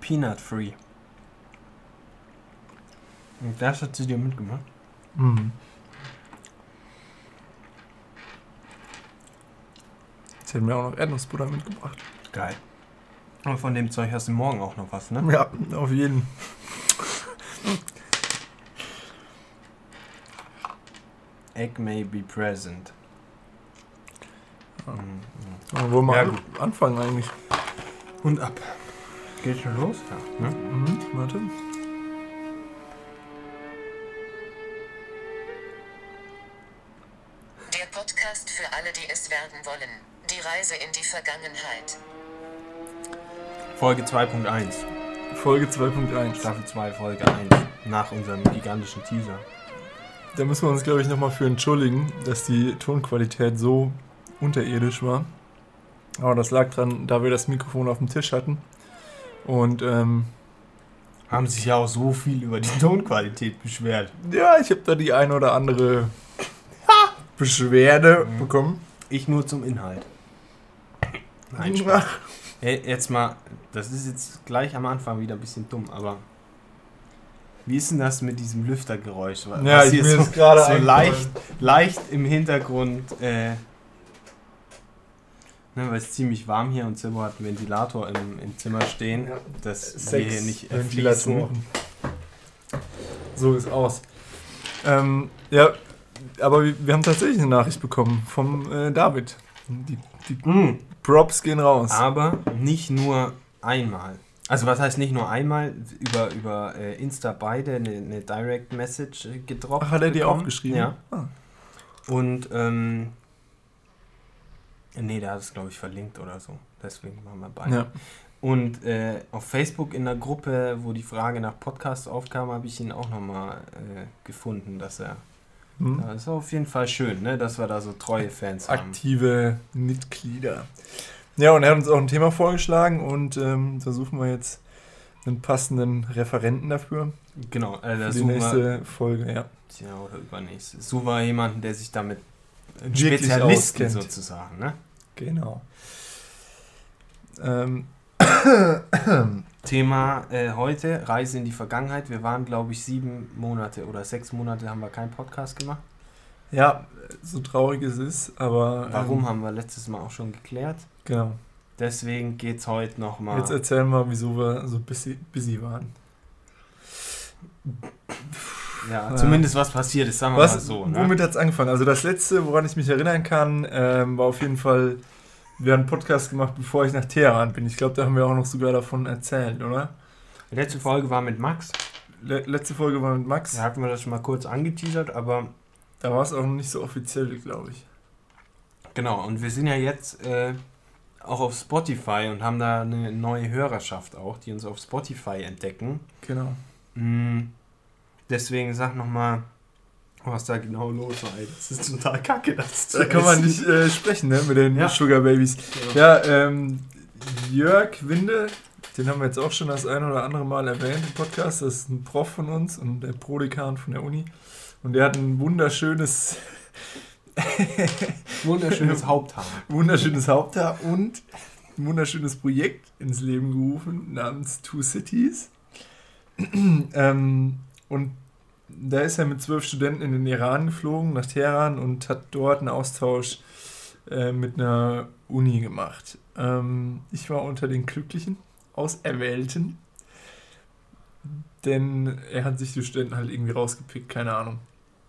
Peanut Free. Und das hat sie dir mitgemacht? Mhm. Jetzt hätten wir auch noch Erdnussbutter mitgebracht. Geil. Und von dem Zeug hast du morgen auch noch was, ne? Ja, auf jeden. Egg may be present. Ja. Mhm. Wollen wir Ja, an- anfangen eigentlich? Und ab. Geht schon los? Ja. Ne? Mhm, warte. Der Podcast für alle, die es werden wollen. Die Reise in die Vergangenheit. Folge 2.1. Folge 2.1. Staffel 2, Folge 1. Nach unserem gigantischen Teaser. Da müssen wir uns, glaube ich, nochmal für entschuldigen, dass die Tonqualität so unterirdisch war. Aber das lag dran, da wir das Mikrofon auf dem Tisch hatten. Und ähm, Haben sich ja auch so viel über die Tonqualität beschwert. ja, ich habe da die ein oder andere Beschwerde Mhm. bekommen. Ich nur zum Inhalt. Nein, Spaß. Hey, jetzt mal, das ist jetzt gleich am Anfang wieder ein bisschen dumm, aber wie ist denn das mit diesem Lüftergeräusch? Was Ja, ich hier mir so, ist gerade so leicht, leicht im Hintergrund, äh, ne, weil es ziemlich warm hier und Zimmer hat einen Ventilator im, im Zimmer stehen, Ja. dass wir hier nicht erfließen. So ist aus. Ähm, ja, aber wir, wir haben tatsächlich eine Nachricht bekommen vom äh, David. Die, die Mm. Props gehen raus. Aber nicht nur einmal. Also was heißt nicht nur einmal? Über, über äh, Insta beide eine, eine Direct Message äh, gedroppt. Ach, hat er dir auch geschrieben? Ja. Ah. Und ähm, nee, der hat es glaube ich verlinkt oder so. Deswegen machen wir beide. Ja. Und äh, auf Facebook in der Gruppe, wo die Frage nach Podcast aufkam, habe ich ihn auch nochmal äh, gefunden, dass er. Hm? Das ist auf jeden Fall schön, ne, dass wir da so treue Fans haben. Aktive Mitglieder. Ja, und er hat uns auch ein Thema vorgeschlagen und ähm, da suchen wir jetzt einen passenden Referenten dafür. Genau, Für die nächste Folge, ja. Ja, oder übernächstes. Suchen wir jemanden, der sich damit Spezialisten sozusagen, ne? Genau. Ähm, Thema äh, heute, Reise in die Vergangenheit. Wir waren, glaube ich, sieben Monate oder sechs Monate haben wir keinen Podcast gemacht. ja, so traurig es ist, aber. Warum Ähm, haben wir letztes Mal auch schon geklärt. genau. Deswegen geht es heute nochmal. Jetzt erzählen wir, wieso wir so busy, busy waren. Ja, zumindest was passiert ist, sagen wir mal Was, so. Ne? womit hat es angefangen? Also das letzte, woran ich mich erinnern kann, ähm, war auf jeden Fall, wir haben einen Podcast gemacht, bevor ich nach Teheran bin. Ich glaube, da haben wir auch noch sogar davon erzählt, oder? Die letzte Folge war mit Max. Le letzte Folge war mit Max. Da hatten wir das schon mal kurz angeteasert, aber Da war es auch noch nicht so offiziell, glaube ich. genau. Und wir sind ja jetzt äh, auch auf Spotify und haben da eine neue Hörerschaft auch, die uns auf Spotify entdecken. Genau. Mm, Deswegen sag nochmal, was da genau los war. Das ist total kacke. Das zu Da kann man nicht äh, sprechen, ne, mit den Ja. Sugar Babies. Ja. Ja, ähm, Jörg Winde, den haben wir jetzt auch schon das ein oder andere Mal erwähnt im Podcast. Das ist ein Prof von uns und der Prodekan von der Uni. Und der hat ein wunderschönes, Wunderschönes Haupthaar. wunderschönes Haupthaar und ein wunderschönes Projekt ins Leben gerufen namens Two Cities. ähm, und da ist er mit zwölf Studenten in den Iran geflogen, nach Teheran und hat dort einen Austausch äh, mit einer Uni gemacht. Ähm, ich war unter den Glücklichen, Auserwählten, denn er hat sich die Studenten halt irgendwie rausgepickt, keine Ahnung.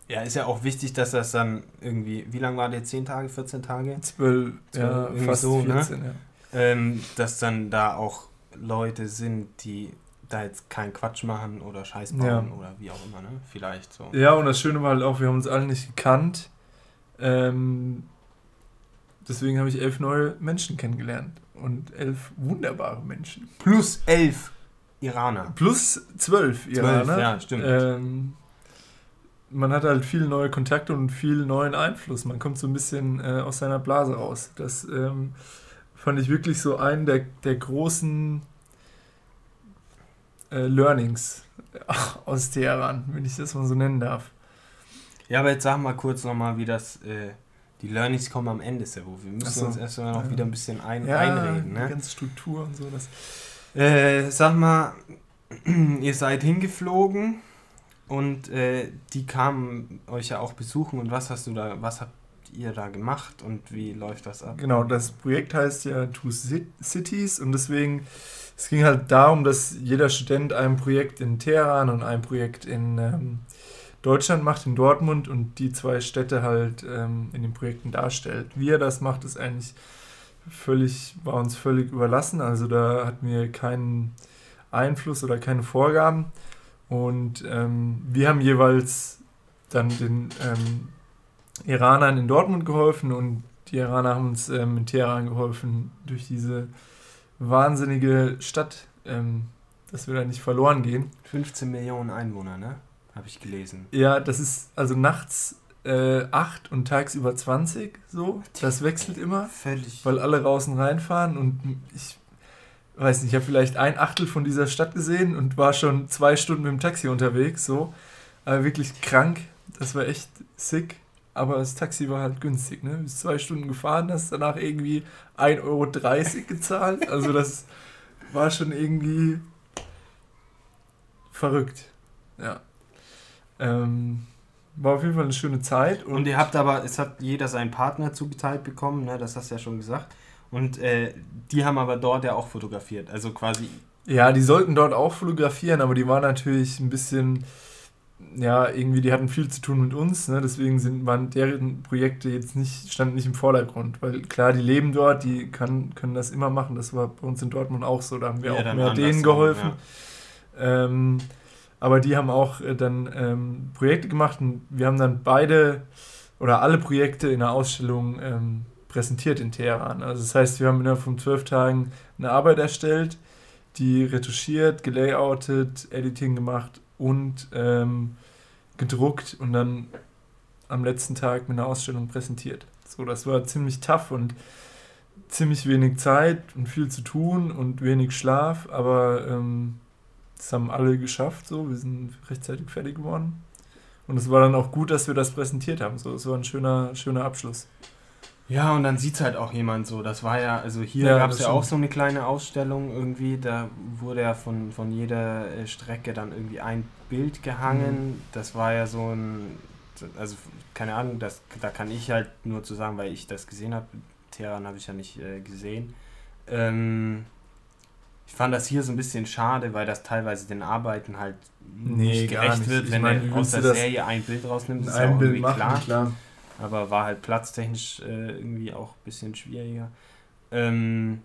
Ja, ist ja auch wichtig, dass das dann irgendwie, wie lange war der? 10 Tage, 14 Tage? Zwölf, ja, fast so, ne? 14, ja. Ähm, dass dann da auch Leute sind, die da jetzt keinen Quatsch machen oder Scheiß bauen Ja. oder wie auch immer, ne? Vielleicht so. Ja, und das Schöne war halt auch, wir haben uns alle nicht gekannt. Ähm, deswegen habe ich elf neue Menschen kennengelernt. Und elf wunderbare Menschen. Plus elf Iraner. Plus zwölf Iraner. ja, stimmt. Ähm, man hat halt viele neue Kontakte und viel neuen Einfluss. Man kommt so ein bisschen äh, aus seiner Blase raus. Das ähm, fand ich wirklich so einen der, der großen äh, Learnings aus Teheran, wenn ich das mal so nennen darf. Ja, aber jetzt sag mal kurz nochmal, wie das, äh, die Learnings kommen am Ende, Servo. Wir müssen so. uns erstmal noch Ja. wieder ein bisschen ein, Ja, einreden, die ne? ganze Struktur und so. Das, Äh, sag mal, ihr seid hingeflogen und äh, die kamen euch ja auch besuchen und was hast du da, was habt ihr da gemacht und wie läuft das ab? Genau, das Projekt heißt ja Two Cities und deswegen, es ging halt darum, dass jeder Student ein Projekt in Teheran und ein Projekt in ähm, Deutschland macht, in Dortmund und die zwei Städte halt ähm, in den Projekten darstellt. Wie er das macht, ist eigentlich völlig, war uns völlig überlassen. Also da hatten wir keinen Einfluss oder keine Vorgaben. Und ähm, wir haben jeweils dann den ähm, Iranern in Dortmund geholfen und die Iraner haben uns ähm, in Teheran geholfen, durch diese wahnsinnige Stadt, ähm, dass wir da nicht verloren gehen. 15 Millionen Einwohner, ne? Habe ich gelesen. Ja, das ist also nachts äh, 8 und tagsüber 20 so. Das wechselt immer. Völlig. Weil alle raus und reinfahren und ich weiß nicht, ich habe vielleicht ein Achtel von dieser Stadt gesehen und war schon zwei Stunden mit dem Taxi unterwegs, so. Aber wirklich krank. Das war echt sick. Aber das Taxi war halt günstig, ne? Bis zwei Stunden gefahren, hast danach irgendwie 1,30 Euro gezahlt. Also das war schon irgendwie verrückt. Ja. Ähm, war auf jeden Fall eine schöne Zeit. Und, und, ihr habt aber, es hat jeder seinen Partner zugeteilt bekommen, ne? das hast du ja schon gesagt. Und äh, die haben aber dort ja auch fotografiert, also quasi. Ja, die sollten dort auch fotografieren, aber die waren natürlich ein bisschen, ja, irgendwie, die hatten viel zu tun mit uns, ne? deswegen sind, waren deren Projekte jetzt nicht, standen nicht im Vordergrund, weil klar, die leben dort, die kann, können das immer machen, das war bei uns in Dortmund auch so, da haben wir ja, auch mehr denen geholfen. Ja. Ähm, aber die haben auch äh, dann ähm, Projekte gemacht und wir haben dann beide oder alle Projekte in der Ausstellung ähm, präsentiert in Teheran. Also das heißt, wir haben innerhalb von zwölf Tagen eine Arbeit erstellt, die retuschiert, gelayoutet, Editing gemacht und ähm, gedruckt und dann am letzten Tag mit einer Ausstellung präsentiert. So, das war ziemlich tough und ziemlich wenig Zeit und viel zu tun und wenig Schlaf, aber ähm, das haben alle geschafft, so. Wir sind rechtzeitig fertig geworden. Und es war dann auch gut, dass wir das präsentiert haben. So, es war ein schöner, schöner Abschluss. Ja, und dann sieht es halt auch jemand so. Das war ja, also hier ja, gab es ja auch so eine kleine Ausstellung irgendwie. Da wurde ja von, von jeder äh, Strecke dann irgendwie ein Bild gehangen. Mhm. Das war ja so ein, also keine Ahnung, das, da kann ich halt nur zu sagen, weil ich das gesehen habe. Teheran habe ich ja nicht äh, gesehen. Ähm, ich fand das hier so ein bisschen schade, weil das teilweise den Arbeiten halt nee, nicht gerecht nicht. wird, ich wenn meine, du aus der Serie ein Bild rausnimmst. Ist ein Bild machen, klar. klar. Aber war halt platztechnisch äh, irgendwie auch ein bisschen schwieriger. Ähm,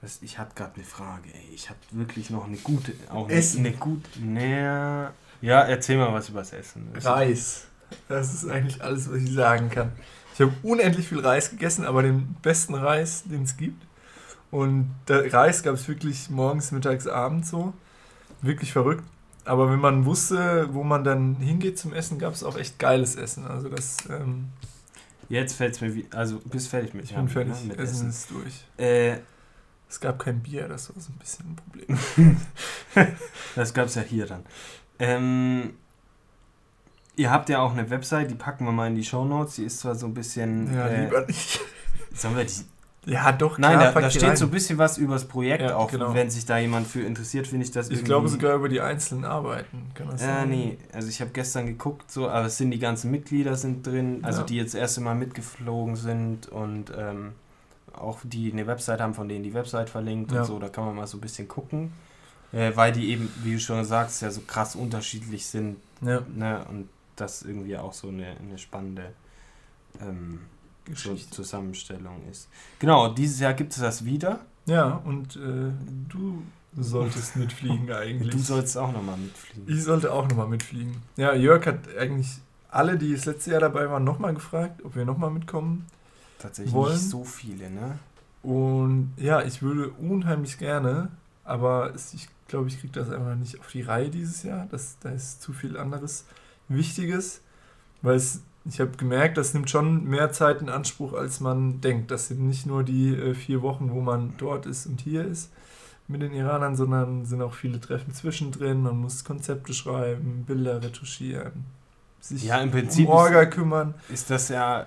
das, ich hatte gerade eine Frage, ey. Ich habe wirklich noch eine gute. Auch Essen. Eine, eine gute. Naja. Ja, erzähl mal was übers Essen. Reis. Das ist eigentlich alles, was ich sagen kann. Ich habe unendlich viel Reis gegessen, aber den besten Reis, den es gibt. Und der Reis gab es wirklich morgens, mittags, abends so. Wirklich verrückt. Aber wenn man wusste, wo man dann hingeht zum Essen, gab es auch echt geiles Essen. Also das. Ähm Jetzt fällt es mir wie. Also bist fertig mit Ich bin fertig. Ne? Mit Essen, Essen ist durch. Äh, es gab kein Bier, das war so ein bisschen ein Problem. das gab es ja hier dann. Ähm, ihr habt ja auch eine Website, die packen wir mal in die Show Notes. Die ist zwar so ein bisschen. Ja, äh, lieber nicht. Sollen wir die ja, doch, klar. Nein, da, da steht rein. so ein bisschen was über das Projekt ja, auch. Genau. Wenn sich da jemand für interessiert, finde ich das Ich glaube sogar über die einzelnen Arbeiten. Kann das ja, sein? nee. Also ich habe gestern geguckt, so, aber es sind die ganzen Mitglieder sind drin, also ja. die jetzt das erste Mal mitgeflogen sind und ähm, auch die eine Website haben, von denen die Website verlinkt ja. und so. Da kann man mal so ein bisschen gucken. Äh, weil die eben, wie du schon sagst, ja so krass unterschiedlich sind. Ja. Ne? Und das irgendwie auch so eine, eine spannende ähm, Geschichte. Zusammenstellung ist. Genau, dieses Jahr gibt es das wieder. Ja, und äh, du solltest mitfliegen eigentlich. Du sollst auch nochmal mitfliegen. Ich sollte auch nochmal mitfliegen. Ja, Jörg hat eigentlich alle, die das letzte Jahr dabei waren, nochmal gefragt, ob wir nochmal mitkommen. Tatsächlich wollen. nicht so viele, ne? Und ja, ich würde unheimlich gerne, aber ich glaube, ich kriege das einfach nicht auf die Reihe dieses Jahr. Das, da ist zu viel anderes Wichtiges, weil es ich habe gemerkt, das nimmt schon mehr Zeit in Anspruch, als man denkt. Das sind nicht nur die äh, vier Wochen, wo man dort ist und hier ist mit den Iranern, sondern sind auch viele Treffen zwischendrin. Man muss Konzepte schreiben, Bilder retuschieren, sich ja, im Prinzip um Orga ist, kümmern. Ist das ja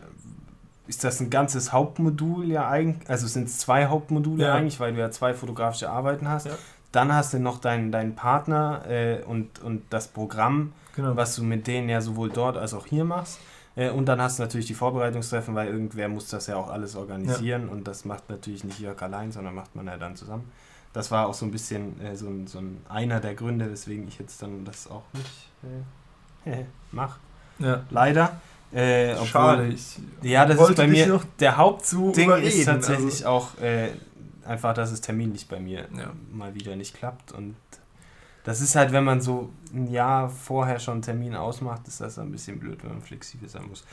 ist das ein ganzes Hauptmodul ja eigentlich, also sind es zwei Hauptmodule ja. eigentlich, weil du ja zwei fotografische Arbeiten hast. Ja. Dann hast du noch deinen, deinen Partner äh, und, und das Programm, genau. was du mit denen ja sowohl dort als auch hier machst. Äh, und dann hast du natürlich die Vorbereitungstreffen, weil irgendwer muss das ja auch alles organisieren ja. und das macht natürlich nicht Jörg allein, sondern macht man ja dann zusammen. Das war auch so ein bisschen äh, so, ein, so ein einer der Gründe, weswegen ich jetzt dann das auch nicht äh, mache. Ja. Leider. Äh, obwohl, Schade. Ich ja, das ist bei mir der Hauptding ist tatsächlich also. auch äh, einfach, dass es terminlich bei mir ja. mal wieder nicht klappt. Und das ist halt, wenn man so ein Jahr vorher schon einen Termin ausmacht, ist das ein bisschen blöd, wenn man flexibel sein muss.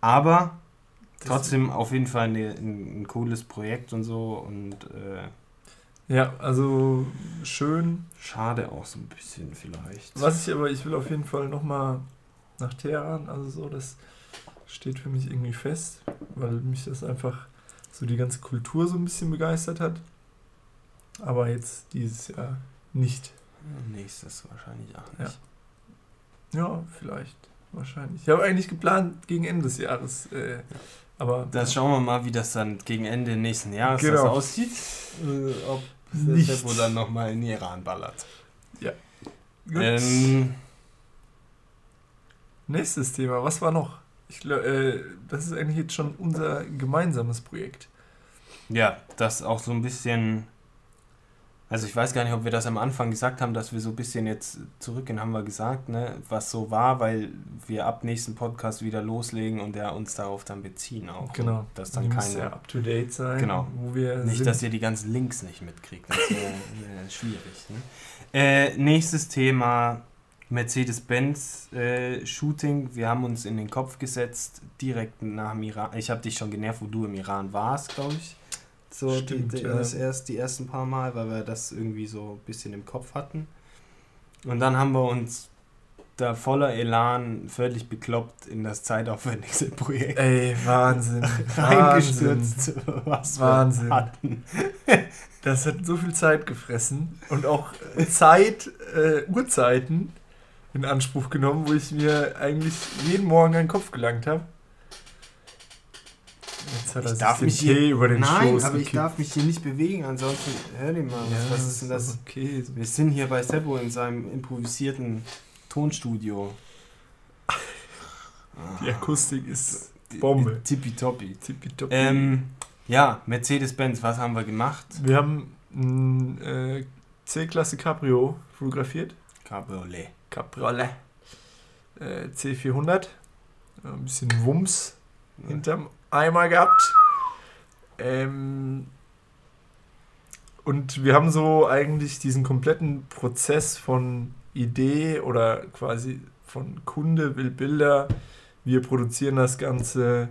Aber trotzdem auf jeden Fall eine, ein, ein, cooles Projekt und so und äh, ja, also schön. Schade auch so ein bisschen vielleicht. Was ich aber, ich will auf jeden Fall nochmal nach Teheran, also so, das steht für mich irgendwie fest, weil mich das einfach so die ganze Kultur so ein bisschen begeistert hat. Aber jetzt dieses Jahr nicht. Nächstes wahrscheinlich auch nicht. Ja, ja vielleicht. Wahrscheinlich. Ich habe eigentlich geplant gegen Ende des Jahres. Äh, ja. Aber. Das schauen wir mal, wie das dann gegen Ende nächsten Jahres genau. aussieht. Äh, ob Seppo dann nochmal in Iran ballert. Ja. Gut. Ähm, Nächstes Thema. Was war noch? Ich glaube, äh, das ist eigentlich jetzt schon unser gemeinsames Projekt. Ja, das auch so ein bisschen. Also ich weiß gar nicht, ob wir das am Anfang gesagt haben, dass wir so ein bisschen jetzt zurückgehen, haben wir gesagt, ne, was so war, weil wir ab nächsten Podcast wieder loslegen und ja uns darauf dann beziehen auch. Genau. Dass dann keine ja up to date sein. Genau. Wo wir nicht, sind. dass ihr die ganzen Links nicht mitkriegt. Das wäre wär schwierig. Ne? Äh, nächstes Thema Mercedes-Benz äh, Shooting. Wir haben uns in den Kopf gesetzt, direkt nach dem Iran. Ich habe dich schon genervt, wo du im Iran warst, glaube ich. So Stimmt, die, die, ja. das erst, die ersten paar Mal, weil wir das irgendwie so ein bisschen im Kopf hatten. Und dann haben wir uns da voller Elan völlig bekloppt in das zeitaufwendigste Projekt. Ey, Wahnsinn. Reingestürzt, was Wahnsinn. wir hatten. Das hat so viel Zeit gefressen und auch Zeit, äh, Uhrzeiten, in Anspruch genommen, wo ich mir eigentlich jeden Morgen einen Kopf gelangt habe. Jetzt hat er ich darf mich hier, über den Nein, Schoß aber gekippt. ich darf mich hier nicht bewegen, ansonsten hör dir mal, ja, was, ist denn das? Okay. Wir sind hier bei Seppo in seinem improvisierten Tonstudio. Die Akustik ist Bombe. Tippitoppi. Tippitoppi. Ähm, ja, Mercedes-Benz, was haben wir gemacht? Wir haben ein äh, C-Klasse Cabrio fotografiert. Cabriolet. Cabriolet äh, C400. Ein bisschen Wumms hinterm Eimer gehabt. Ähm, und wir haben so eigentlich diesen kompletten Prozess von Idee oder quasi von Kunde will Bilder. Wir produzieren das Ganze,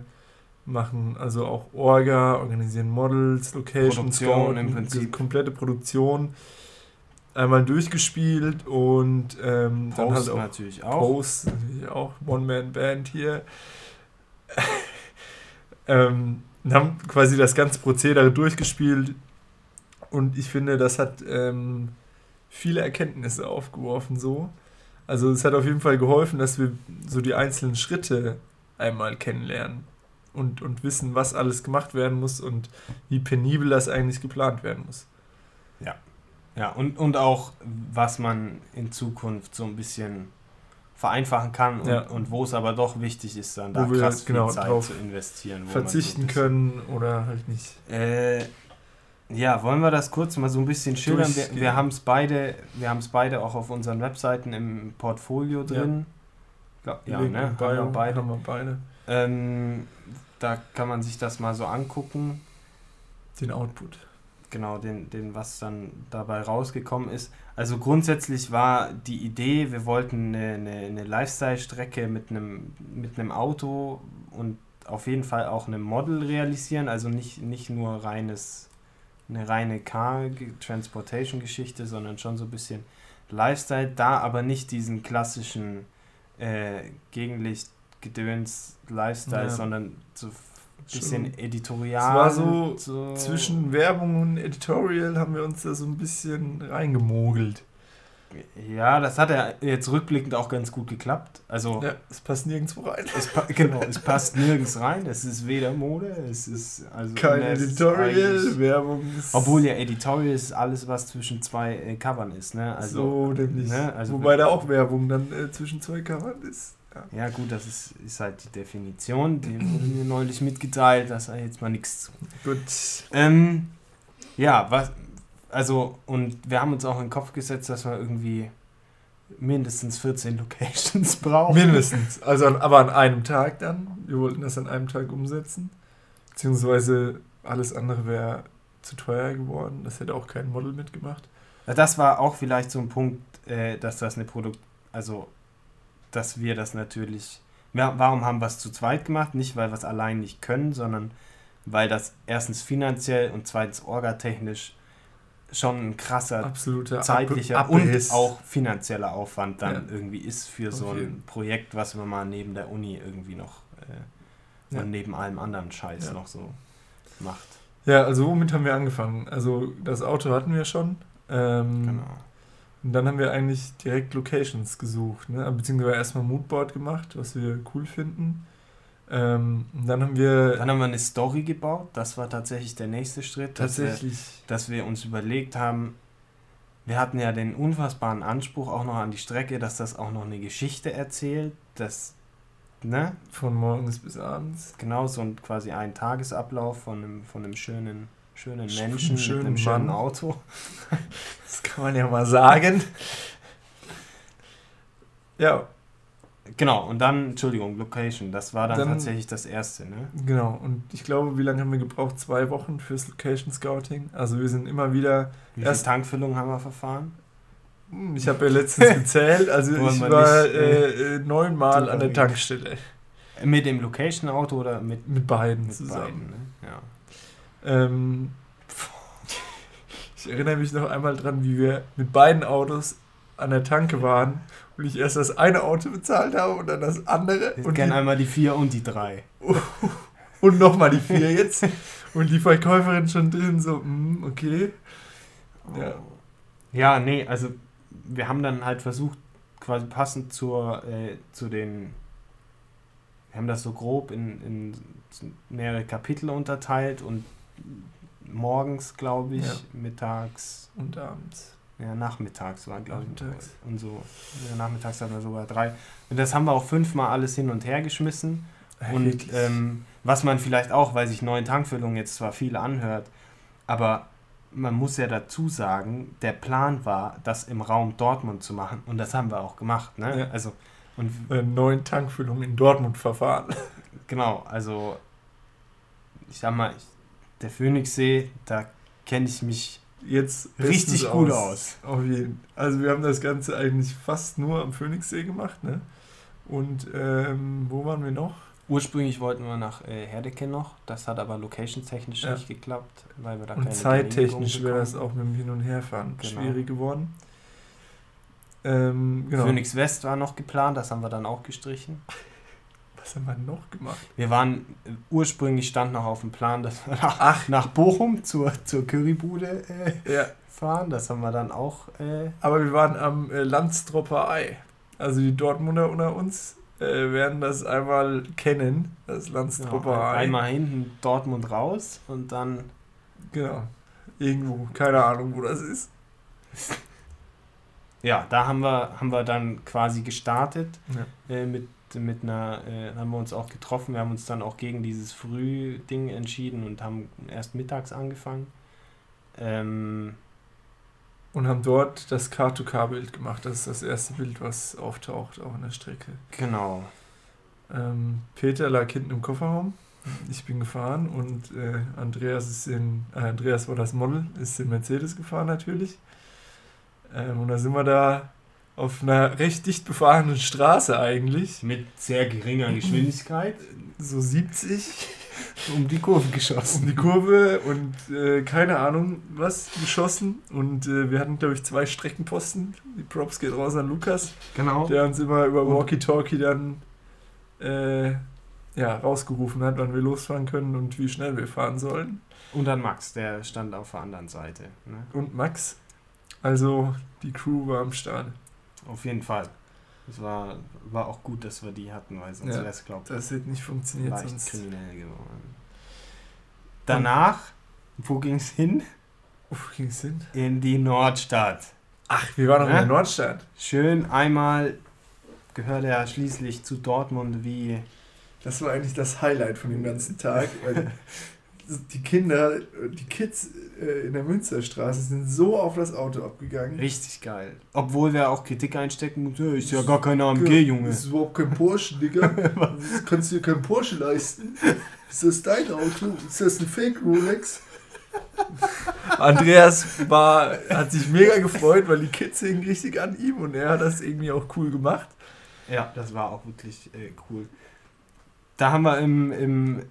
machen also auch Orga, organisieren Models, Locations, Produktion im Prinzip. komplette Produktion einmal durchgespielt und ähm, dann halt auch natürlich auch. Post, natürlich auch One-Man-Band hier. Ähm, haben quasi das ganze Prozedere durchgespielt und ich finde, das hat ähm, viele Erkenntnisse aufgeworfen so. Also es hat auf jeden Fall geholfen, dass wir so die einzelnen Schritte einmal kennenlernen und, und wissen, was alles gemacht werden muss und wie penibel das eigentlich geplant werden muss. Ja, ja, und, und auch, was man in Zukunft so ein bisschen vereinfachen kann und, ja. und wo es aber doch wichtig ist, dann da krass viel genau Zeit zu investieren. verzichten können oder halt nicht. Äh, ja, wollen wir das kurz mal so ein bisschen schildern? Wir, wir haben es beide, wir haben es beide auch auf unseren Webseiten im Portfolio drin. Ja, ja ne? Bio, haben wir beide. Haben wir beide. Ähm, da kann man sich das mal so angucken. Den Output genau, den, den, was dann dabei rausgekommen ist. Also grundsätzlich war die Idee, wir wollten eine, eine, eine Lifestyle-Strecke mit einem, mit einem Auto und auf jeden Fall auch einem Model realisieren, also nicht, nicht nur reines, eine reine Car-Transportation-Geschichte, sondern schon so ein bisschen Lifestyle, da aber nicht diesen klassischen äh, Gegenlicht-Gedöns-Lifestyle, ja. sondern so bisschen editorial. Es war so, so, zwischen Werbung und Editorial haben wir uns da so ein bisschen reingemogelt. Ja, das hat er jetzt rückblickend auch ganz gut geklappt. Also ja, es passt nirgendwo rein. Es genau, es passt nirgends rein. Es ist weder Mode, es ist also kein Editorial, Werbung. Obwohl ja Editorial ist alles, was zwischen zwei äh, Covern ist, ne? Also, so nämlich. Ne? Also, Wobei da auch Werbung dann äh, zwischen zwei Covern ist. Ja. gut, das ist, ist halt die Definition. Die wurde mir neulich mitgeteilt, da sei jetzt mal nichts zu. Gut. Ähm, ja, was, also, und wir haben uns auch in den Kopf gesetzt, dass wir irgendwie mindestens 14 Locations brauchen. Mindestens. Also, aber an einem Tag dann. Wir wollten das an einem Tag umsetzen. Beziehungsweise alles andere wäre zu teuer geworden. Das hätte auch kein Model mitgemacht. Das war auch vielleicht so ein Punkt, äh, dass das eine Produkt, also dass wir das natürlich. Warum haben wir es zu zweit gemacht? Nicht, weil wir es allein nicht können, sondern weil das erstens finanziell und zweitens orgatechnisch schon ein krasser Absoluter zeitlicher Ab und auch finanzieller Aufwand dann ja. irgendwie ist für so ein Projekt, was man mal neben der Uni irgendwie noch äh, ja. und neben allem anderen Scheiß ja. noch so macht. Ja, also womit haben wir angefangen? Also das Auto hatten wir schon. Ähm, genau. Und dann haben wir eigentlich direkt Locations gesucht, ne? beziehungsweise erstmal Moodboard gemacht, was wir cool finden. Ähm, dann haben wir. Dann haben wir eine Story gebaut. Das war tatsächlich der nächste Schritt. Tatsächlich. Dass wir, dass wir uns überlegt haben, wir hatten ja den unfassbaren Anspruch auch noch an die Strecke, dass das auch noch eine Geschichte erzählt. Das, ne? Von morgens bis abends. Genau, so ein, quasi ein Tagesablauf von einem, von einem schönen schönen Menschen schönen mit einem schönen Mann. Auto. Das kann man ja mal sagen. Ja. Genau, und dann, Entschuldigung, Location, das war dann, dann, tatsächlich das erste, ne? Genau, und ich glaube, wie lange haben wir gebraucht? Zwei Wochen fürs Location Scouting. Also wir sind immer wieder. Wie viele Tankfüllungen haben wir verfahren? Hm, ich habe ja letztens gezählt, also ich war nicht, äh, äh, neunmal an der Tankstelle. Mit dem Location-Auto oder mit, mit beiden mit zusammen? Beiden, ne? Ja. Ähm, ich erinnere mich noch einmal dran, wie wir mit beiden Autos an der Tanke waren und ich erst das eine Auto bezahlt habe und dann das andere. Ich kenne einmal die vier und die drei. und nochmal die vier jetzt. Und die Verkäuferin schon drin, so, mm, okay. Ja. Ja, nee, also wir haben dann halt versucht, quasi passend zur, äh, zu den. Wir haben das so grob in, in mehrere Kapitel unterteilt und morgens, glaube ich, ja. mittags. Und abends. Ja, nachmittags war, glaube ich. Und so. Ja, nachmittags hatten wir sogar drei. Und das haben wir auch fünfmal alles hin und her geschmissen. Und ähm, was man vielleicht auch, weil sich neuen Tankfüllungen jetzt zwar viel anhört, aber man muss ja dazu sagen, der Plan war, das im Raum Dortmund zu machen. Und das haben wir auch gemacht. Ne? Ja. Also, und äh, neuen Tankfüllungen in Dortmund verfahren. Genau, also ich sag mal, der Phoenixsee, da kenne ich mich jetzt richtig gut aus. aus. Auf jeden. Also wir haben das Ganze eigentlich fast nur am Phoenixsee gemacht, ne? Und ähm, wo waren wir noch? Ursprünglich wollten wir nach äh, Herdecke noch, das hat aber locationtechnisch ja. nicht geklappt, weil wir da Und zeittechnisch wäre das auch mit dem Hin- und Herfahren genau. schwierig geworden. Ähm, genau. Phoenix West war noch geplant, das haben wir dann auch gestrichen. Was haben wir noch gemacht? Wir waren, ursprünglich stand noch auf dem Plan, dass wir nach, Ach. nach Bochum zur, zur Currybude äh, ja. fahren. Das haben wir dann auch. Äh Aber wir waren am äh, Landstropper Ei. Also die Dortmunder unter uns äh, werden das einmal kennen, das Landstropper genau, Ei. Einmal hinten Dortmund raus und dann. Genau. Irgendwo, keine Ahnung, wo das ist. Ja, da haben wir, haben wir dann quasi gestartet ja. äh, mit mit einer, äh, haben wir uns auch getroffen. Wir haben uns dann auch gegen dieses Frühding entschieden und haben erst mittags angefangen. Ähm, und haben dort das Car-to-Car-Bild gemacht. Das ist das erste Bild, was auftaucht, auch in der Strecke. Genau. Ähm, Peter lag hinten im Kofferraum. Ich bin gefahren und äh, Andreas ist in, äh, Andreas war das Model, ist in Mercedes gefahren natürlich. Ähm, und da sind wir da auf einer recht dicht befahrenen Straße eigentlich. Mit sehr geringer Geschwindigkeit. So 70. Um die Kurve geschossen. Um die Kurve und äh, keine Ahnung was geschossen. Und äh, wir hatten, glaube ich, zwei Streckenposten. Die Props geht raus an Lukas. Genau. Der uns immer über Walkie-Talkie dann äh, ja, rausgerufen hat, wann wir losfahren können und wie schnell wir fahren sollen. Und dann Max, der stand auf der anderen Seite. Ne? Und Max Also die Crew war am Start. Auf jeden Fall. Es war, war auch gut, dass wir die hatten, weil sonst Ja, wäre es, glaube ich, Das hätte nicht funktioniert leicht sonst. kriminell geworden. Danach, wo ging es hin? Wo ging's hin? In die Nordstadt. Ach, wir waren noch Ja? in der Nordstadt. Schön einmal gehört er schließlich zu Dortmund wie Das war eigentlich das Highlight von dem ganzen Tag, weil die Kinder, die Kids äh, in der Münsterstraße sind so auf das Auto abgegangen. richtig geil. Obwohl wir auch Kritik einstecken mussten, "Ja, ist ja gar kein AMG, Junge. Das ist überhaupt kein Porsche, Digga. Das kannst du dir kein Porsche leisten. Ist das dein Auto? Ist das ein Fake Rolex? Andreas war, hat sich mega gefreut, weil die Kids hingen richtig an ihm und er hat das irgendwie auch cool gemacht. Ja, das war auch wirklich äh, cool. Da haben wir im, im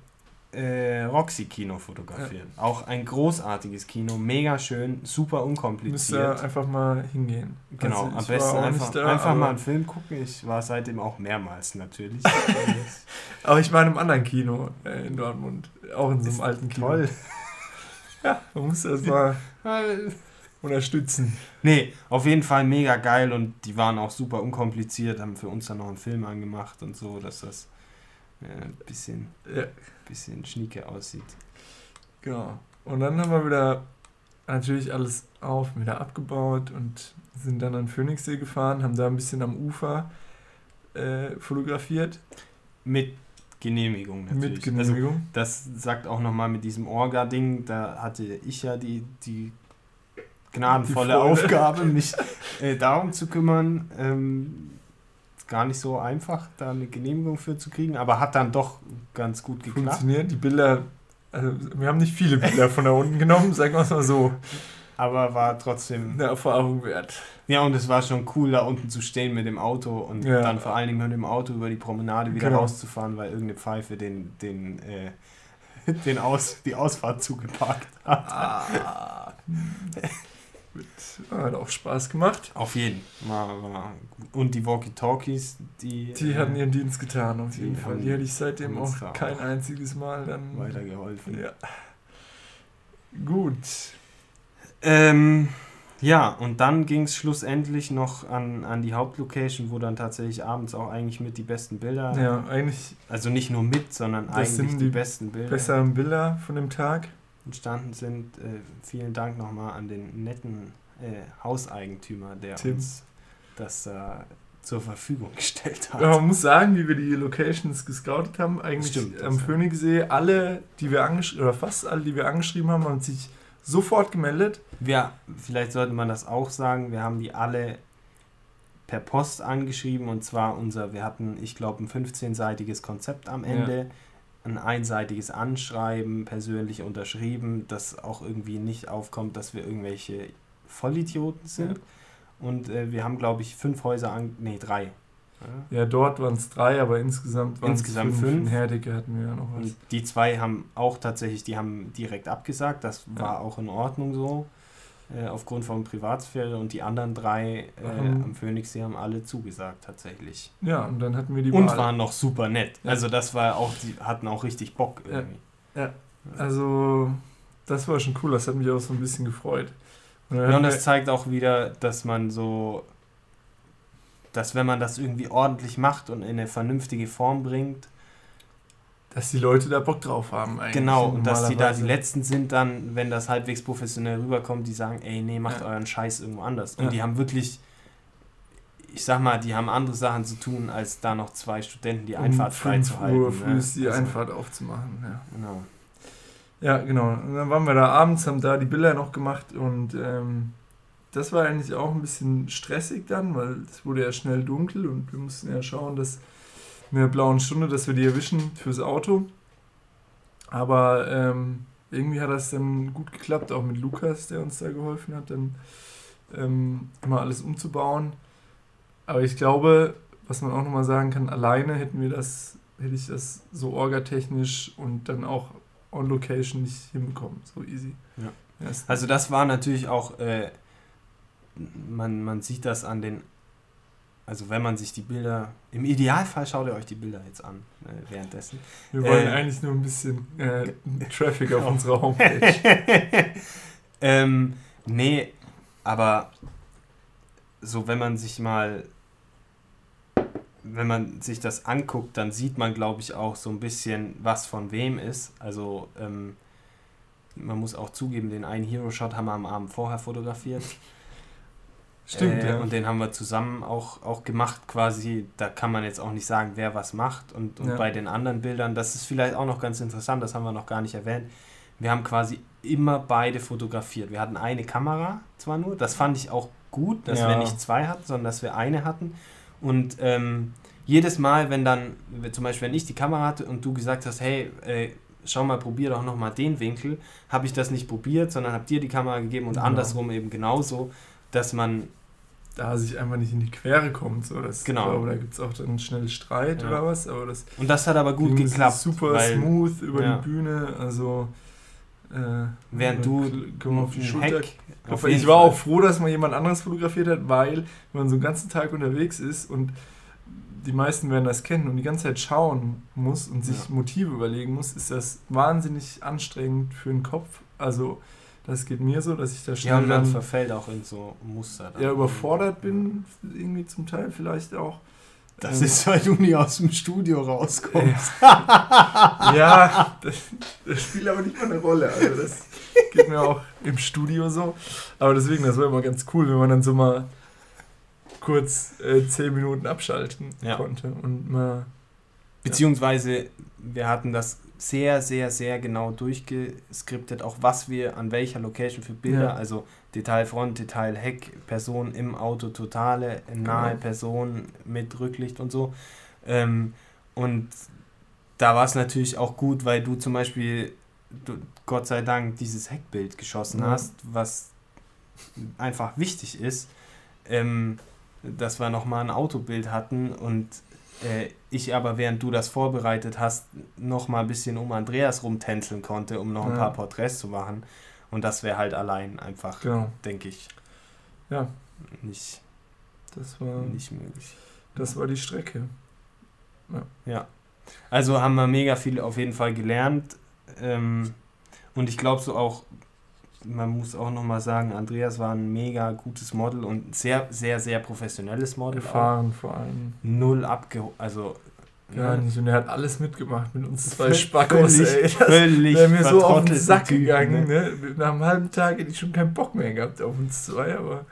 äh, Roxy-Kino fotografiert. Auch ein großartiges Kino, mega schön, super Müsst ihr unkompliziert. einfach mal hingehen. Genau, Also, am besten einfach, da, einfach mal einen Film gucken. Ich war seitdem auch mehrmals natürlich. Aber ich war in einem anderen Kino äh, in Dortmund. Auch in so einem alten Kino. Toll. Ja, man muss das mal unterstützen. Nee, auf jeden Fall mega geil und die waren auch super unkompliziert, haben für uns dann noch einen Film angemacht und so, dass das äh, ein bisschen, Ja, bisschen schnieke aussieht. genau. Und dann haben wir wieder natürlich alles auf, wieder abgebaut und sind dann an Phoenixsee gefahren, haben da ein bisschen am Ufer äh, fotografiert. Mit Genehmigung natürlich. Mit Genehmigung. Also, das sagt auch nochmal mit diesem Orga-Ding, da hatte ich ja die, die gnadenvolle Die. Aufgabe, mich äh, darum zu kümmern. Ähm, gar nicht so einfach, da eine Genehmigung für zu kriegen, aber hat dann doch ganz gut geklappt. Funktioniert. Die Bilder, also wir haben nicht viele Bilder von da unten genommen, sagen wir es mal so. Aber war trotzdem. Eine Erfahrung wert. Ja, und es war schon cool, da unten zu stehen mit dem Auto und Ja. dann vor allen Dingen mit dem Auto über die Promenade wieder Genau. rauszufahren, weil irgendeine Pfeife den, den, äh, den Aus, die Ausfahrt zugeparkt hat. Ah. Hat auch Spaß gemacht. Auf jeden. Und die Walkie-Talkies, die, Die äh, hatten ihren Dienst getan, auf die jeden Fall. Die hätte ich seitdem auch kein auch einziges Mal dann. weitergeholfen. Ja. Gut. Ähm, ja, und dann ging es schlussendlich noch an, an die Hauptlocation, wo dann tatsächlich abends auch eigentlich mit die besten Bilder, Ja, eigentlich also nicht nur mit, sondern eigentlich die, die besten Bilder besseren Bilder von dem Tag. entstanden sind. Äh, vielen Dank nochmal an den netten äh, Hauseigentümer, der Tim. uns das äh, zur Verfügung gestellt hat. Ja, man muss sagen, wie wir die Locations gescoutet haben, eigentlich Stimmt, am ja. Phoenixsee, alle, die wir angeschrieben, oder fast alle, die wir angeschrieben haben, haben sich sofort gemeldet. Wir, vielleicht sollte man das auch sagen, wir haben die alle per Post angeschrieben und zwar unser, wir hatten, ich glaube, ein 15-seitiges Konzept am Ja. Ende, ein einseitiges Anschreiben, persönlich unterschrieben, das auch irgendwie nicht aufkommt, dass wir irgendwelche Vollidioten sind. Und äh, wir haben, glaube ich, fünf Häuser an, nee, drei. Ja? Ja, dort waren es drei, aber insgesamt waren es Insgesamt fünf. fünf. In Herdecke hatten wir ja noch was. Und die zwei haben auch tatsächlich, die haben direkt abgesagt, das war Ja. auch in Ordnung so, äh, aufgrund von Privatsphäre. Und die anderen drei äh, Mhm. am Phoenixsee haben alle zugesagt tatsächlich. Ja, und dann hatten wir die Und Wahl. waren noch super nett. Ja. Also das war auch, die hatten auch richtig Bock Ja. irgendwie. Also, das war schon cool, das hat mich auch so ein bisschen gefreut. Ja, und das zeigt auch wieder, dass man so, dass wenn man das irgendwie ordentlich macht und in eine vernünftige Form bringt, dass die Leute da Bock drauf haben eigentlich. Genau, und dass die da die. Letzten sind dann, wenn das halbwegs professionell rüberkommt, die sagen, ey, nee, macht Ja. euren Scheiß irgendwo anders. Und Ja. die haben wirklich, ich sag mal, die haben andere Sachen zu tun, als da noch zwei Studenten die um Einfahrt 5 freizuhalten. Uhr früh ne? ist die Also, Einfahrt aufzumachen. Ja. Genau. Ja, genau. Und dann waren wir da abends, haben da die Bilder noch gemacht und ähm, das war eigentlich auch ein bisschen stressig dann, weil es wurde ja schnell dunkel und wir mussten ja schauen, dass in der blauen Stunde, dass wir die erwischen fürs Auto. Aber ähm, irgendwie hat das dann gut geklappt, auch mit Lukas, der uns da geholfen hat, dann ähm, immer alles umzubauen. Aber ich glaube, was man auch nochmal sagen kann, alleine hätten wir das, hätte ich das so orgatechnisch und dann auch on location nicht hinbekommen, so easy. Ja. Also das war natürlich auch, äh, man, man sieht das an den, also wenn man sich die Bilder, im Idealfall schaut ihr euch die Bilder jetzt an äh, währenddessen. wir wollen äh, eigentlich nur ein bisschen äh, Traffic auf unserer Homepage. ähm, nee, Aber so, wenn man sich mal, wenn man sich das anguckt, dann sieht man, glaube ich, auch so ein bisschen, was von wem ist. Also, ähm, man muss auch zugeben, den einen Hero-Shot haben wir am Abend vorher fotografiert. Stimmt, äh, ja. Und den haben wir zusammen auch, auch gemacht, quasi. Da kann man jetzt auch nicht sagen, wer was macht. Und, und ja. bei den anderen Bildern, das ist vielleicht auch noch ganz interessant, das haben wir noch gar nicht erwähnt. Wir haben quasi immer beide fotografiert. Wir hatten eine Kamera zwar nur, das fand ich auch gut, dass ja. wir nicht zwei hatten, sondern dass wir eine hatten. Und ähm, jedes Mal, wenn dann, zum Beispiel, wenn ich die Kamera hatte und du gesagt hast, hey, äh, schau mal, probier doch nochmal den Winkel, habe ich das nicht probiert, sondern habe dir die Kamera gegeben und genau. andersrum eben genauso, dass man da sich einfach nicht in die Quere kommt. So. Das, genau. Glaube, da gibt es auch dann schnell Streit ja. oder was. Aber das und das hat aber gut geklappt. Super smooth über ja. die Bühne. Also äh, Während du auf die Schulter. Auf ich war auch froh, dass man jemand anderes fotografiert hat, weil wenn man so einen ganzen Tag unterwegs ist und die meisten werden das kennen und die ganze Zeit schauen muss und sich ja. Motive überlegen muss, ist das wahnsinnig anstrengend für den Kopf. Also das geht mir so, dass ich da schnell ja, und man dann verfällt auch in so Muster. Ja, überfordert bin, irgendwie zum Teil vielleicht auch. Das ist, weil du nie aus dem Studio rauskommst. ja, das, das, spielt aber nicht mal eine Rolle. Also das geht mir auch im Studio so. Aber deswegen, das war immer ganz cool, wenn man dann so mal kurz äh, zehn Minuten abschalten ja. konnte und mal. Beziehungsweise, ja. wir hatten das sehr, sehr, sehr genau durchgeskriptet, auch was wir an welcher Location für Bilder, ja. also Detail Front, Detail Heck, Person im Auto, totale, nahe genau. Person mit Rücklicht und so. Ähm, und da war es natürlich auch gut, weil du zum Beispiel, du, Gott sei Dank, dieses Heckbild geschossen ja. hast, was einfach wichtig ist, ähm, dass wir nochmal ein Autobild hatten und äh, ich aber, während du das vorbereitet hast, noch mal ein bisschen um Andreas rumtänzeln konnte, um noch ein ja. paar Porträts zu machen. Und das wäre halt allein einfach, genau. denke ich, ja. nicht, das war, nicht möglich. Das war die Strecke. Ja. ja. Also haben wir mega viel auf jeden Fall gelernt. Ähm, und ich glaube so auch man muss auch nochmal sagen, Andreas war ein mega gutes Model und sehr, sehr, sehr professionelles Model. Erfahren auch. vor allem. Null abgeholt, also Gar nicht. Und er hat alles mitgemacht mit uns zwei Spackos, völlig, ey. Das völlig wäre mir so auf den Sack typ, gegangen. Ne? Nach einem halben Tag hätte ich schon keinen Bock mehr gehabt auf uns zwei, aber.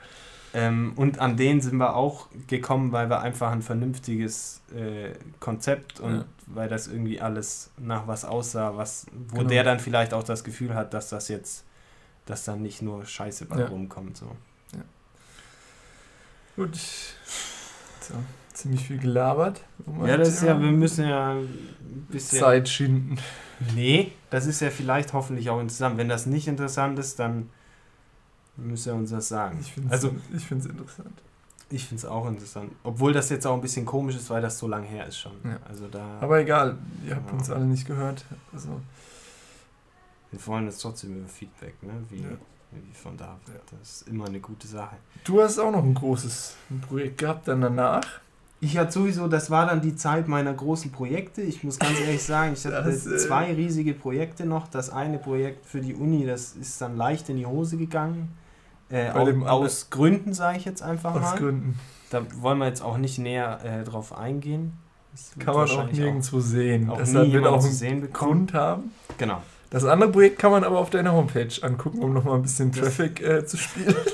Ähm, und an den sind wir auch gekommen, weil wir einfach ein vernünftiges äh, Konzept und ja. weil das irgendwie alles nach was aussah, was, wo genau. der dann vielleicht auch das Gefühl hat, dass das jetzt dass dann nicht nur Scheiße bei ja. rumkommt. So. Ja. Gut. So, ziemlich viel gelabert. Ja, das ist ja, wir müssen ja ein bisschen. Zeit schinden. Nee, das ist ja vielleicht hoffentlich auch interessant. Wenn das nicht interessant ist, dann müsst ihr uns das sagen. Ich finde es also, interessant. Ich finde es auch interessant. Obwohl das jetzt auch ein bisschen komisch ist, weil das so lange her ist schon. Ja. Also da, Aber egal, ihr habt genau. uns alle nicht gehört. Also wir freuen uns trotzdem über Feedback, ne? wie, ja. wie von David. Ja. Das ist immer eine gute Sache. Du hast auch noch ein großes Projekt gehabt dann danach. Ich hatte sowieso, das war dann die Zeit meiner großen Projekte. Ich muss ganz ehrlich sagen, ich hatte das, äh, zwei riesige Projekte noch. Das eine Projekt für die Uni, das ist dann leicht in die Hose gegangen. Äh, aus, aus Gründen, sage ich jetzt einfach aus mal. Aus Gründen. Da wollen wir jetzt auch nicht näher äh, drauf eingehen. Das Kann man auch nirgendwo auch, sehen. Auch Deshalb wird auch einen Grund haben. Genau. Das andere Projekt kann man aber auf deiner Homepage angucken, um nochmal ein bisschen Traffic äh, zu spielen.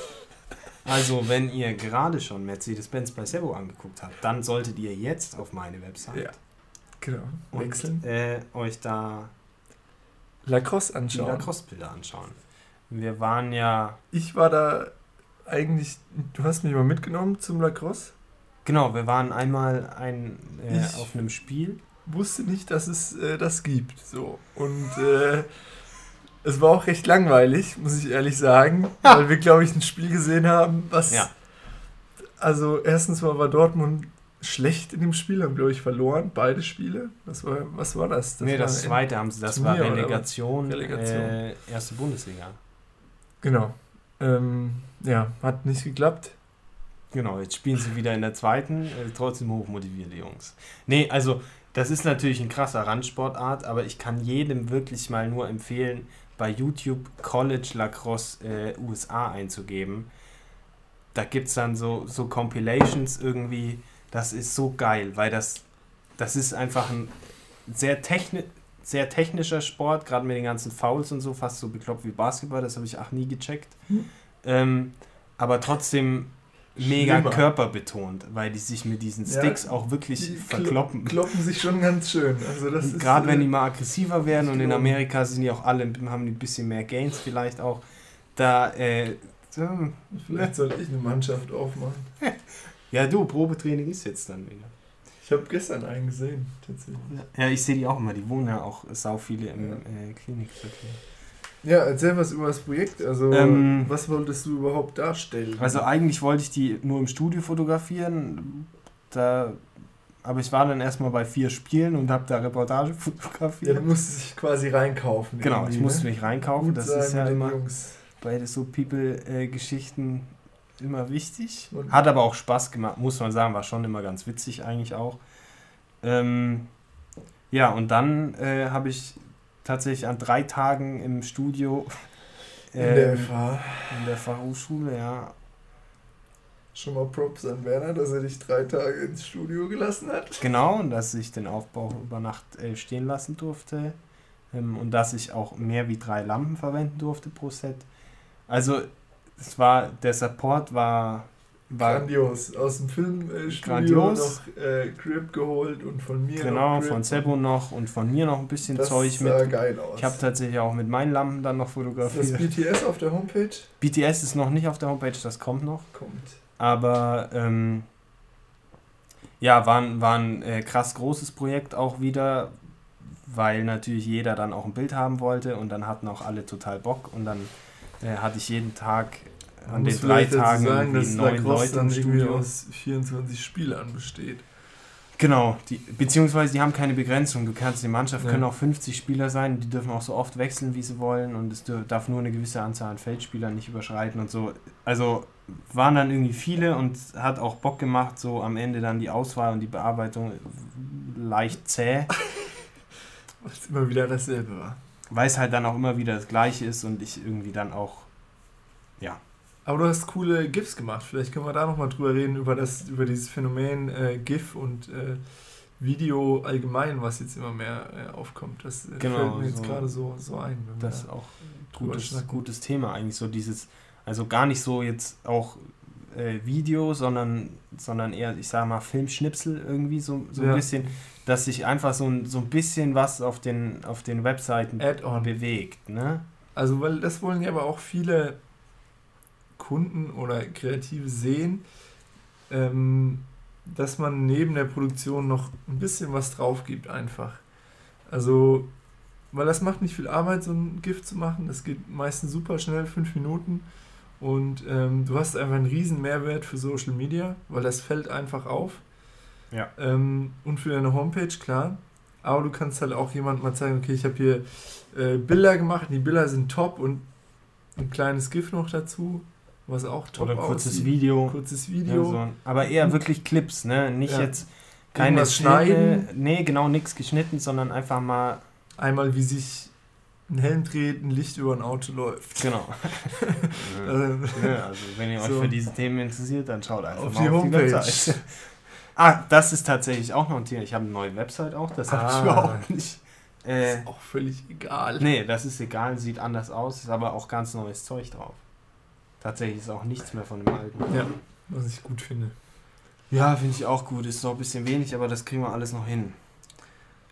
Also, wenn ihr gerade schon Mercedes-Benz bei Servo angeguckt habt, dann solltet ihr jetzt auf meine Website ja, genau. wechseln und äh, euch da Lacrosse anschauen. Die Lacrosse-Bilder anschauen. Wir waren ja. Ich war da eigentlich. Du hast mich mal mitgenommen zum Lacrosse. Genau, wir waren einmal ein, äh, auf einem Spiel wusste nicht, dass es äh, das gibt. So. Und äh, es war auch recht langweilig, muss ich ehrlich sagen, weil wir, glaube ich, ein Spiel gesehen haben, was. Ja. Also, erstens mal war Dortmund schlecht in dem Spiel, haben, glaube ich, verloren, beide Spiele. Was war, was war das? das nee, das zweite haben sie, das Turnier, war Relegation, Relegation. Äh, erste Bundesliga. Genau. Ähm, ja, hat nicht geklappt. Genau, jetzt spielen sie wieder in der zweiten, äh, trotzdem hochmotivierte Jungs. Nee, also das ist natürlich ein krasser Randsportart, aber ich kann jedem wirklich mal nur empfehlen, bei YouTube College Lacrosse äh, USA einzugeben. da gibt es dann so, so Compilations irgendwie, das ist so geil, weil das, das ist einfach ein sehr, techni sehr technischer Sport, gerade mit den ganzen Fouls und so, fast so bekloppt wie Basketball, das habe ich auch nie gecheckt. Hm. Ähm, aber trotzdem mega Schlimmer. körperbetont, weil die sich mit diesen Sticks ja, auch wirklich verkloppen. Kloppen sich schon ganz schön. Also das Gerade wenn die mal aggressiver werden und in Amerika sind die auch alle, haben die ein bisschen mehr Gains vielleicht auch. Da, äh, so, Vielleicht sollte ich eine Mannschaft aufmachen. ja, du, Probetraining ist jetzt dann wieder. Ich habe gestern einen gesehen, tatsächlich. Ja, ich sehe die auch immer. Die wohnen ja auch sau viele im ja. äh, Klinikverkehr. Ja, erzähl was über das Projekt. Also, ähm, was wolltest du überhaupt darstellen? Also, eigentlich wollte ich die nur im Studio fotografieren. Da, aber ich war dann erstmal bei vier Spielen und habe da Reportage fotografiert. Ja, du musstest dich quasi reinkaufen. Genau, ich musste ne? mich reinkaufen. Gut das ist ja immer Jungs. bei so People-Geschichten immer wichtig. Und Hat aber auch Spaß gemacht, muss man sagen. War schon immer ganz witzig eigentlich auch. Ähm, ja, und dann äh, habe ich tatsächlich an drei Tagen im Studio. in der ähm, FH. In der Fachhochschule, ja. Schon mal Props an Werner, dass er dich drei Tage ins Studio gelassen hat. Genau, und dass ich den Aufbau über Nacht äh, stehen lassen durfte. Ähm, und dass ich auch mehr wie drei Lampen verwenden durfte pro Set. Also, es war, der Support war war Grandios. Aus dem Filmstudio noch äh, Grip geholt und von mir Genau, von Sebo noch und von mir noch ein bisschen das Zeug mit. Das geil aus. Ich habe tatsächlich auch mit meinen Lampen dann noch fotografiert. Ist das BTS auf der Homepage? BTS ist noch nicht auf der Homepage, das kommt noch. Kommt. Aber ähm, ja, war, war ein äh, krass großes Projekt auch wieder, weil natürlich jeder dann auch ein Bild haben wollte und dann hatten auch alle total Bock und dann äh, hatte ich jeden Tag an den drei Tagen sagen, dass neun Leute dann irgendwie aus 24 Spielern besteht. Genau, die, beziehungsweise die haben keine Begrenzung. Du kannst, die Mannschaft ja. können auch 50 Spieler sein, die dürfen auch so oft wechseln, wie sie wollen und es darf nur eine gewisse Anzahl an Feldspielern nicht überschreiten und so. Also waren dann irgendwie viele und hat auch Bock gemacht, so am Ende dann die Auswahl und die Bearbeitung leicht zäh. Weil es immer wieder dasselbe war. Weil es halt dann auch immer wieder das gleiche ist und ich irgendwie dann auch, ja, aber du hast coole GIFs gemacht. Vielleicht können wir da nochmal drüber reden, über, das, über dieses Phänomen äh, GIF und äh, Video allgemein, was jetzt immer mehr äh, aufkommt. Das äh, genau, fällt mir jetzt so, gerade so, so ein. das ist auch ein gutes, gutes Thema eigentlich, so dieses, also gar nicht so jetzt auch äh, Video, sondern, sondern eher, ich sage mal, Filmschnipsel irgendwie so, so ja. ein bisschen, dass sich einfach so ein, so ein bisschen was auf den, auf den Webseiten bewegt. Ne? Also, weil das wollen ja aber auch viele Kunden oder Kreative sehen, ähm, dass man neben der Produktion noch ein bisschen was drauf gibt einfach. Also, weil das macht nicht viel Arbeit, so ein Gift zu machen. Das geht meistens super schnell, fünf Minuten. Und ähm, du hast einfach einen riesen Mehrwert für Social Media, weil das fällt einfach auf. Ja. Ähm, und für deine Homepage, klar. Aber du kannst halt auch jemandem mal zeigen, okay, ich habe hier äh, Bilder gemacht, die Bilder sind top und ein kleines GIF noch dazu was auch top Oder kurzes aussieht. Video. Kurzes Video. Ja, so. Aber eher wirklich Clips, ne? Nicht ja. jetzt keine Schneiden. Nee, genau, nichts geschnitten, sondern einfach mal. Einmal, wie sich ein Helm dreht, ein Licht über ein Auto läuft. Genau. also, ja, also, wenn ihr so. euch für diese Themen interessiert, dann schaut einfach auf mal die auf Homepage. die Website. ah, das ist tatsächlich auch noch ein Thema. Ich habe eine neue Website auch, das ah. habe ich überhaupt nicht. Äh, ist auch völlig egal. Nee, das ist egal, sieht anders aus, ist aber auch ganz neues Zeug drauf. Tatsächlich ist auch nichts mehr von dem alten. Ja, was ich gut finde. Ja, finde ich auch gut. Ist noch ein bisschen wenig, aber das kriegen wir alles noch hin.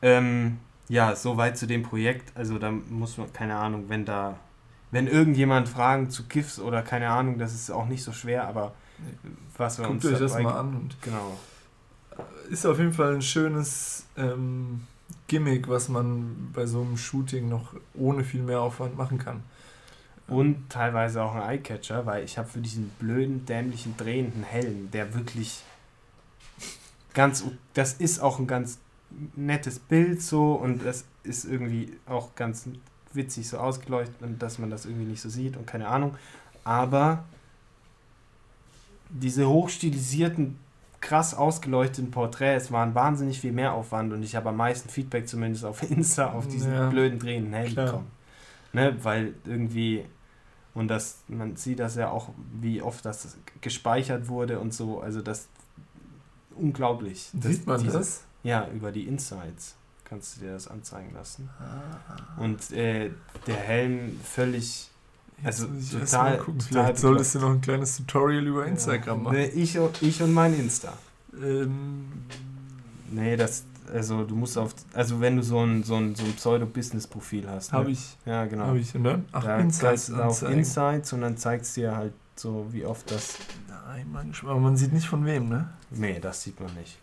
Ähm, ja, soweit zu dem Projekt. Also da muss man, keine Ahnung, wenn da, wenn irgendjemand Fragen zu GIFs oder keine Ahnung, das ist auch nicht so schwer, aber was wir Guckt uns euch das mal an. Und genau. Ist auf jeden Fall ein schönes ähm, Gimmick, was man bei so einem Shooting noch ohne viel mehr Aufwand machen kann. Und teilweise auch ein Eyecatcher, weil ich habe für diesen blöden, dämlichen, drehenden Helm, der wirklich ganz, das ist auch ein ganz nettes Bild so und das ist irgendwie auch ganz witzig so ausgeleuchtet und dass man das irgendwie nicht so sieht und keine Ahnung. Aber diese hochstilisierten, krass ausgeleuchteten Porträts waren wahnsinnig viel mehr Aufwand und ich habe am meisten Feedback zumindest auf Insta auf diesen ja, blöden drehenden Helm bekommen. Ne, weil irgendwie Und das, man sieht das ja auch, wie oft das gespeichert wurde und so. Also das unglaublich. Sieht man diese, das? Ja, über die Insights kannst du dir das anzeigen lassen. Ah. Und äh, der Helm völlig. Also total, total. Vielleicht solltest du noch ein kleines Tutorial über Instagram ja. machen. Nee, ich, ich und mein Insta. Ähm. Nee, das, also du musst auf, also wenn du so ein, so ein, so ein Pseudo-Business-Profil hast. Ne? Habe ich. Ja, genau. Habe ich. Und dann? Ach, da Insights. Du auf Insights und dann zeigst du dir halt so, wie oft das. Nein, man, aber man sieht nicht von wem, ne? Nee, das sieht man nicht.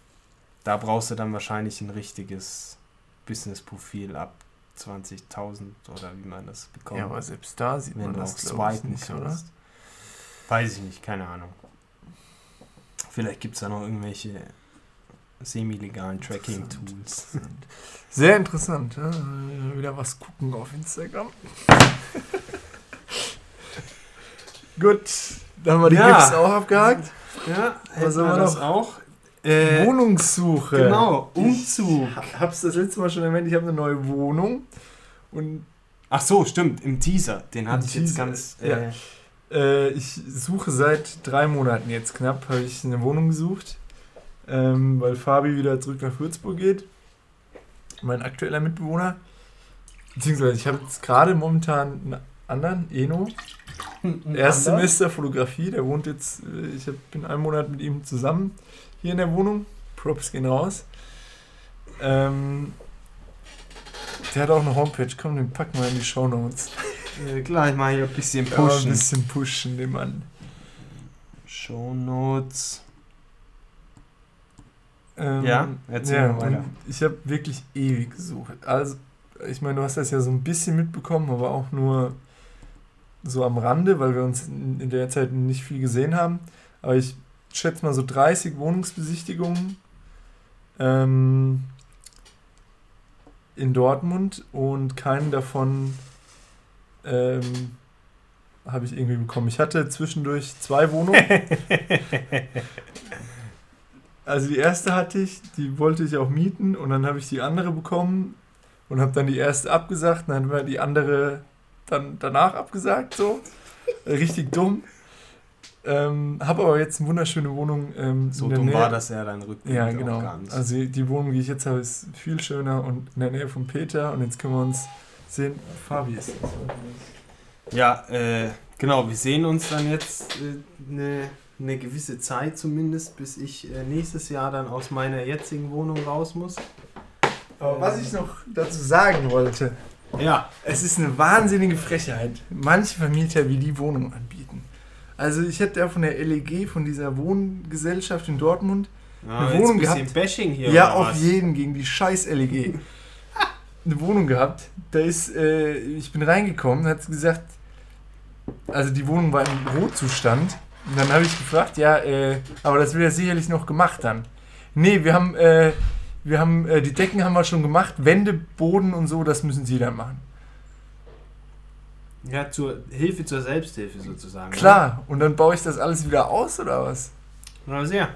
Da brauchst du dann wahrscheinlich ein richtiges Business-Profil ab 20.000 oder wie man das bekommt. Ja, aber selbst da sieht man das swipen nicht, kannst. oder? Weiß ich nicht, keine Ahnung. Vielleicht gibt es da noch irgendwelche semi-legalen Tracking-Tools. Sehr interessant. Ja? Wieder was gucken auf Instagram. Gut, dann haben wir die ja. Gips auch abgehakt. Ja, was haben wir noch? auch. Äh, Wohnungssuche. Genau, Umzug. Ich hab's das letzte Mal schon erwähnt, ich habe eine neue Wohnung. Und Ach so, stimmt, im Teaser. Den hatte ich Teaser, jetzt ganz. Äh, ja. äh, ich suche seit drei Monaten jetzt knapp, habe ich eine Wohnung gesucht ähm, weil Fabi wieder zurück nach Würzburg geht. Mein aktueller Mitbewohner. Beziehungsweise ich habe jetzt gerade momentan einen anderen, Eno. Erstsemester Fotografie, der wohnt jetzt, äh, ich bin einen Monat mit ihm zusammen hier in der Wohnung. Props gehen raus. Ähm, der hat auch eine Homepage, komm, den packen wir in die Show Notes. Ja, klar, ich mache hier ein bisschen pushen. Ja, ein bisschen pushen, den Mann. Show Notes. Ähm, ja, erzähl ja, mal weiter. Ich habe wirklich ewig gesucht. Also, ich meine, du hast das ja so ein bisschen mitbekommen, aber auch nur so am Rande, weil wir uns in der Zeit nicht viel gesehen haben. Aber ich schätze mal so 30 Wohnungsbesichtigungen ähm, in Dortmund und keinen davon ähm, habe ich irgendwie bekommen. Ich hatte zwischendurch zwei Wohnungen. Also die erste hatte ich, die wollte ich auch mieten und dann habe ich die andere bekommen und habe dann die erste abgesagt und dann haben wir die andere dann danach abgesagt, so. Richtig dumm. Ähm, habe aber jetzt eine wunderschöne Wohnung. Ähm, so dumm Nähe. war das ja dein Rückblick Ja, genau. Also die Wohnung, die ich jetzt habe, ist viel schöner und in der Nähe von Peter und jetzt können wir uns sehen. Fabi ist das. Ja, äh, genau, wir sehen uns dann jetzt äh, eine eine gewisse Zeit zumindest, bis ich äh, nächstes Jahr dann aus meiner jetzigen Wohnung raus muss. Aber was ich noch dazu sagen wollte, ja. es ist eine wahnsinnige Frechheit, manche Vermieter wie die Wohnung anbieten. Also ich hätte ja von der LEG, von dieser Wohngesellschaft in Dortmund, ja, eine Wohnung gehabt. Bashing hier. Ja, auf was? jeden gegen die scheiß LEG. eine Wohnung gehabt. Da ist, äh, ich bin reingekommen, hat gesagt, also die Wohnung war im Rotzustand und dann habe ich gefragt, ja, äh, aber das wird ja sicherlich noch gemacht dann. Nee, wir haben, äh, wir haben, äh, die Decken haben wir schon gemacht, Wände, Boden und so, das müssen Sie dann machen. Ja, zur Hilfe zur Selbsthilfe sozusagen. Klar, oder? und dann baue ich das alles wieder aus, oder was? Na sehr.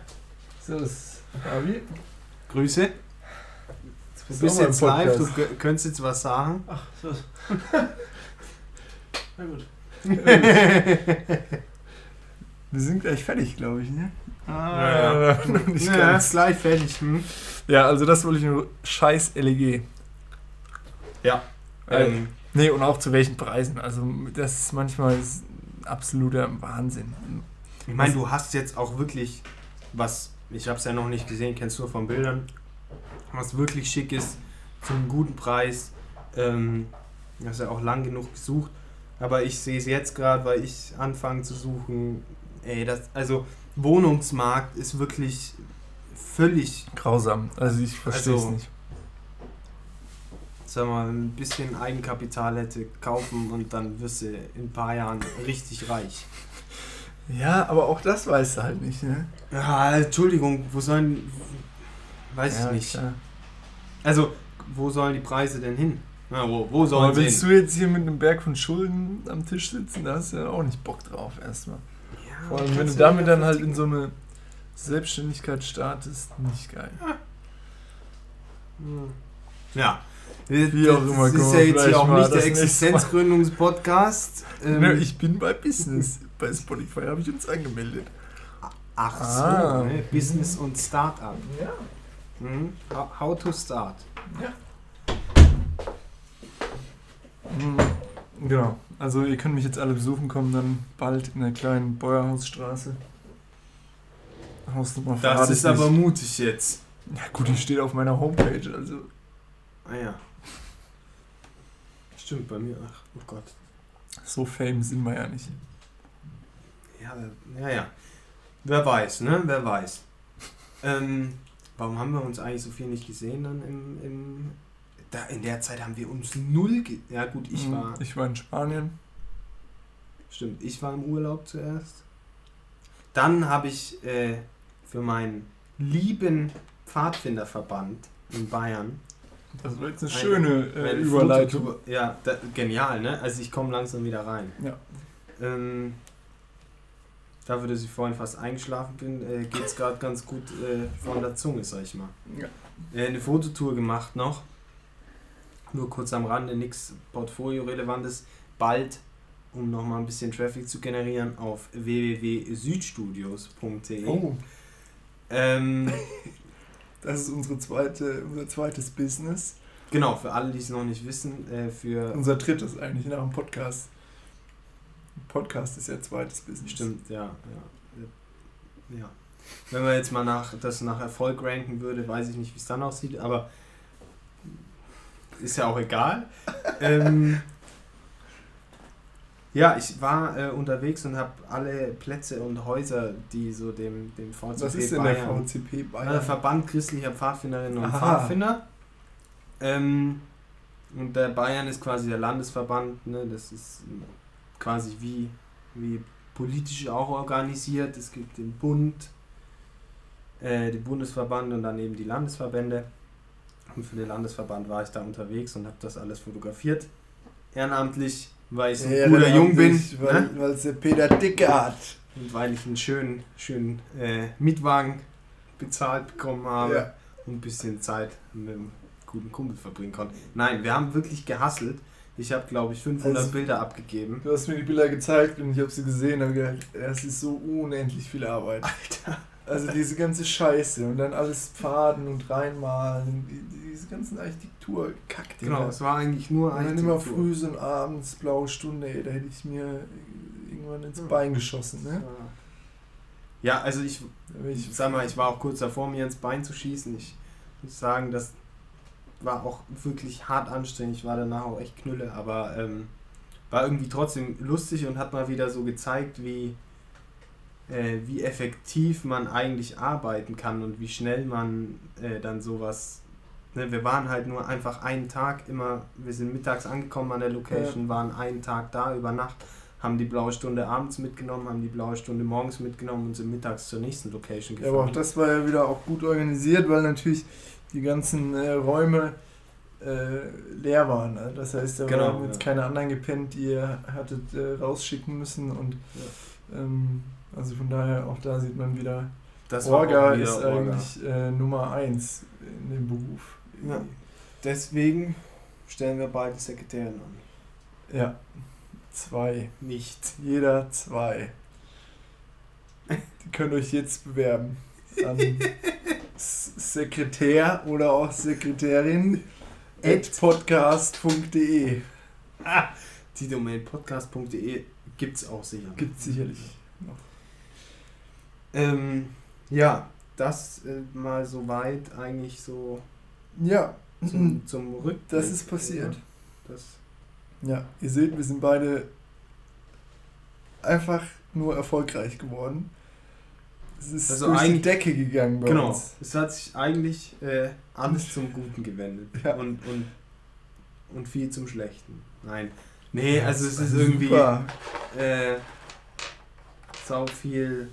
So ist Fabi. Grüße. Du bist jetzt live, du könntest jetzt was sagen. Ach, so. Na gut. Wir sind gleich fertig, glaube ich, ne? Ah, ja, ja. nicht ja, ganz. gleich fertig. Hm? Ja, also das wollte ich nur scheiß LEG. Ja. Ähm, nee, und auch zu welchen Preisen. Also das ist manchmal absoluter Wahnsinn. Ich meine, du hast jetzt auch wirklich was, ich habe es ja noch nicht gesehen, kennst du von Bildern, was wirklich schick ist, zum guten Preis. Ähm, hast ja auch lang genug gesucht. Aber ich sehe es jetzt gerade, weil ich anfange zu suchen, ey, das, also Wohnungsmarkt ist wirklich völlig grausam. Also ich verstehe also, es nicht. Sag mal, ein bisschen Eigenkapital hätte kaufen und dann wirst du in ein paar Jahren richtig reich. Ja, aber auch das weißt du halt nicht, ne? Ja, Entschuldigung, wo sollen. Weiß ja, ich nicht. Klar. Also, wo sollen die Preise denn hin? Na, wo, wo sollen aber willst hin? du jetzt hier mit einem Berg von Schulden am Tisch sitzen? Da hast du ja auch nicht Bock drauf, erstmal. Vor allem, wenn du damit dann halt in so eine Selbstständigkeit startest, nicht geil. Ja. Wie auch immer. Das ist ja jetzt hier auch nicht der Existenzgründungspodcast. Ähm, ne, ich bin bei Business. Bei Spotify habe ich uns angemeldet. Ach ah. so, ne? Business und Startup. Ja. Mhm. How to start. Ja. Mhm. Genau. Also ihr könnt mich jetzt alle besuchen kommen, dann bald in der kleinen Bäuerhausstraße. Hausnummer Das ist aber mutig jetzt. Ja gut, die steht auf meiner Homepage, also. Ah ja. Stimmt, bei mir. Ach, oh Gott. So fame sind wir ja nicht. Ja, ja, ja. Wer weiß, ne? Wer weiß. ähm, warum haben wir uns eigentlich so viel nicht gesehen dann im, im da in der Zeit haben wir uns null. Ja gut, ich mhm, war. Ich war in Spanien. Stimmt, ich war im Urlaub zuerst. Dann habe ich äh, für meinen lieben Pfadfinderverband in Bayern. Das war jetzt eine, eine schöne äh, Überleitung. Ja, da, genial, ne? Also ich komme langsam wieder rein. Ja. Ähm, dafür, dass ich vorhin fast eingeschlafen bin, äh, geht es gerade ganz gut äh, von der Zunge, sag ich mal. Ja. Äh, eine Fototour gemacht noch. Nur kurz am Rande, nichts Portfolio-Relevantes. Bald, um nochmal ein bisschen Traffic zu generieren, auf www.südstudios.de. Oh. Ähm, das ist unsere zweite, unser zweites Business. Genau, für alle, die es noch nicht wissen, äh, für. Unser drittes eigentlich nach dem Podcast. Podcast ist ja zweites Business. Stimmt, ja, ja. Ja. Wenn man jetzt mal nach, das nach Erfolg ranken würde, weiß ich nicht, wie es dann aussieht, aber ist ja auch egal. ähm, ja, ich war äh, unterwegs und habe alle Plätze und Häuser, die so dem, dem VCP Was ist denn Bayern, der VCP Bayern? Äh, Verband christlicher Pfadfinderinnen und Aha. Pfadfinder. Ähm, und der Bayern ist quasi der Landesverband, ne? das ist quasi wie, wie politisch auch organisiert. Es gibt den Bund, äh, den Bundesverband und dann eben die Landesverbände. Und für den Landesverband war ich da unterwegs und habe das alles fotografiert. Ehrenamtlich, weil ich ein cooler Jung bin. Weil, ne? es der Peter Dicke hat. Und weil ich einen schönen, schönen äh, Mietwagen bezahlt bekommen habe ja. und ein bisschen Zeit mit einem guten Kumpel verbringen konnte. Nein, wir haben wirklich gehasselt. Ich habe, glaube ich, 500 also, Bilder abgegeben. Du hast mir die Bilder gezeigt und ich habe sie gesehen und gedacht, das ist so unendlich viel Arbeit. Alter. Also diese ganze Scheiße und dann alles Pfaden und reinmalen, diese ganzen Architektur kackt. Genau, es war eigentlich nur Architektur. Und dann immer früh und abends, blaue Stunde, ey, da hätte ich mir irgendwann ins Bein geschossen, ne? Ja, also ich, ich sag mal, ich war auch kurz davor, mir ins Bein zu schießen. Ich muss sagen, das war auch wirklich hart anstrengend. Ich war danach auch echt knülle, aber ähm, war irgendwie trotzdem lustig und hat mal wieder so gezeigt, wie äh, wie effektiv man eigentlich arbeiten kann und wie schnell man äh, dann sowas. Ne, wir waren halt nur einfach einen Tag immer, wir sind mittags angekommen an der Location, ja. waren einen Tag da über Nacht, haben die blaue Stunde abends mitgenommen, haben die blaue Stunde morgens mitgenommen und sind mittags zur nächsten Location gefahren. Ja, aber auch das war ja wieder auch gut organisiert, weil natürlich die ganzen äh, Räume äh, leer waren. Ne? Das heißt, da genau, waren jetzt ja. keine anderen gepennt, die ihr hattet äh, rausschicken müssen und ja. ähm, also von daher, auch da sieht man wieder, das Orga wieder ist Orga. eigentlich äh, Nummer eins in dem Beruf. Ja. Deswegen stellen wir beide Sekretärin an. Ja, zwei. Nicht. Jeder zwei. Die könnt euch jetzt bewerben. An Sekretär oder auch Sekretärin at podcast.de. Ah, die Domain podcast.de gibt es auch sicher. Gibt es sicherlich noch. Ähm, ja, das äh, mal soweit eigentlich so ja. zum, zum Rückblick. Das ist passiert. Das ja, ihr seht, wir sind beide einfach nur erfolgreich geworden. Es ist also durch die Decke gegangen bei genau, uns. Es hat sich eigentlich äh, alles zum Guten gewendet. Ja. Und, und, und viel zum Schlechten. Nein. Nee, also es ist irgendwie äh, sau viel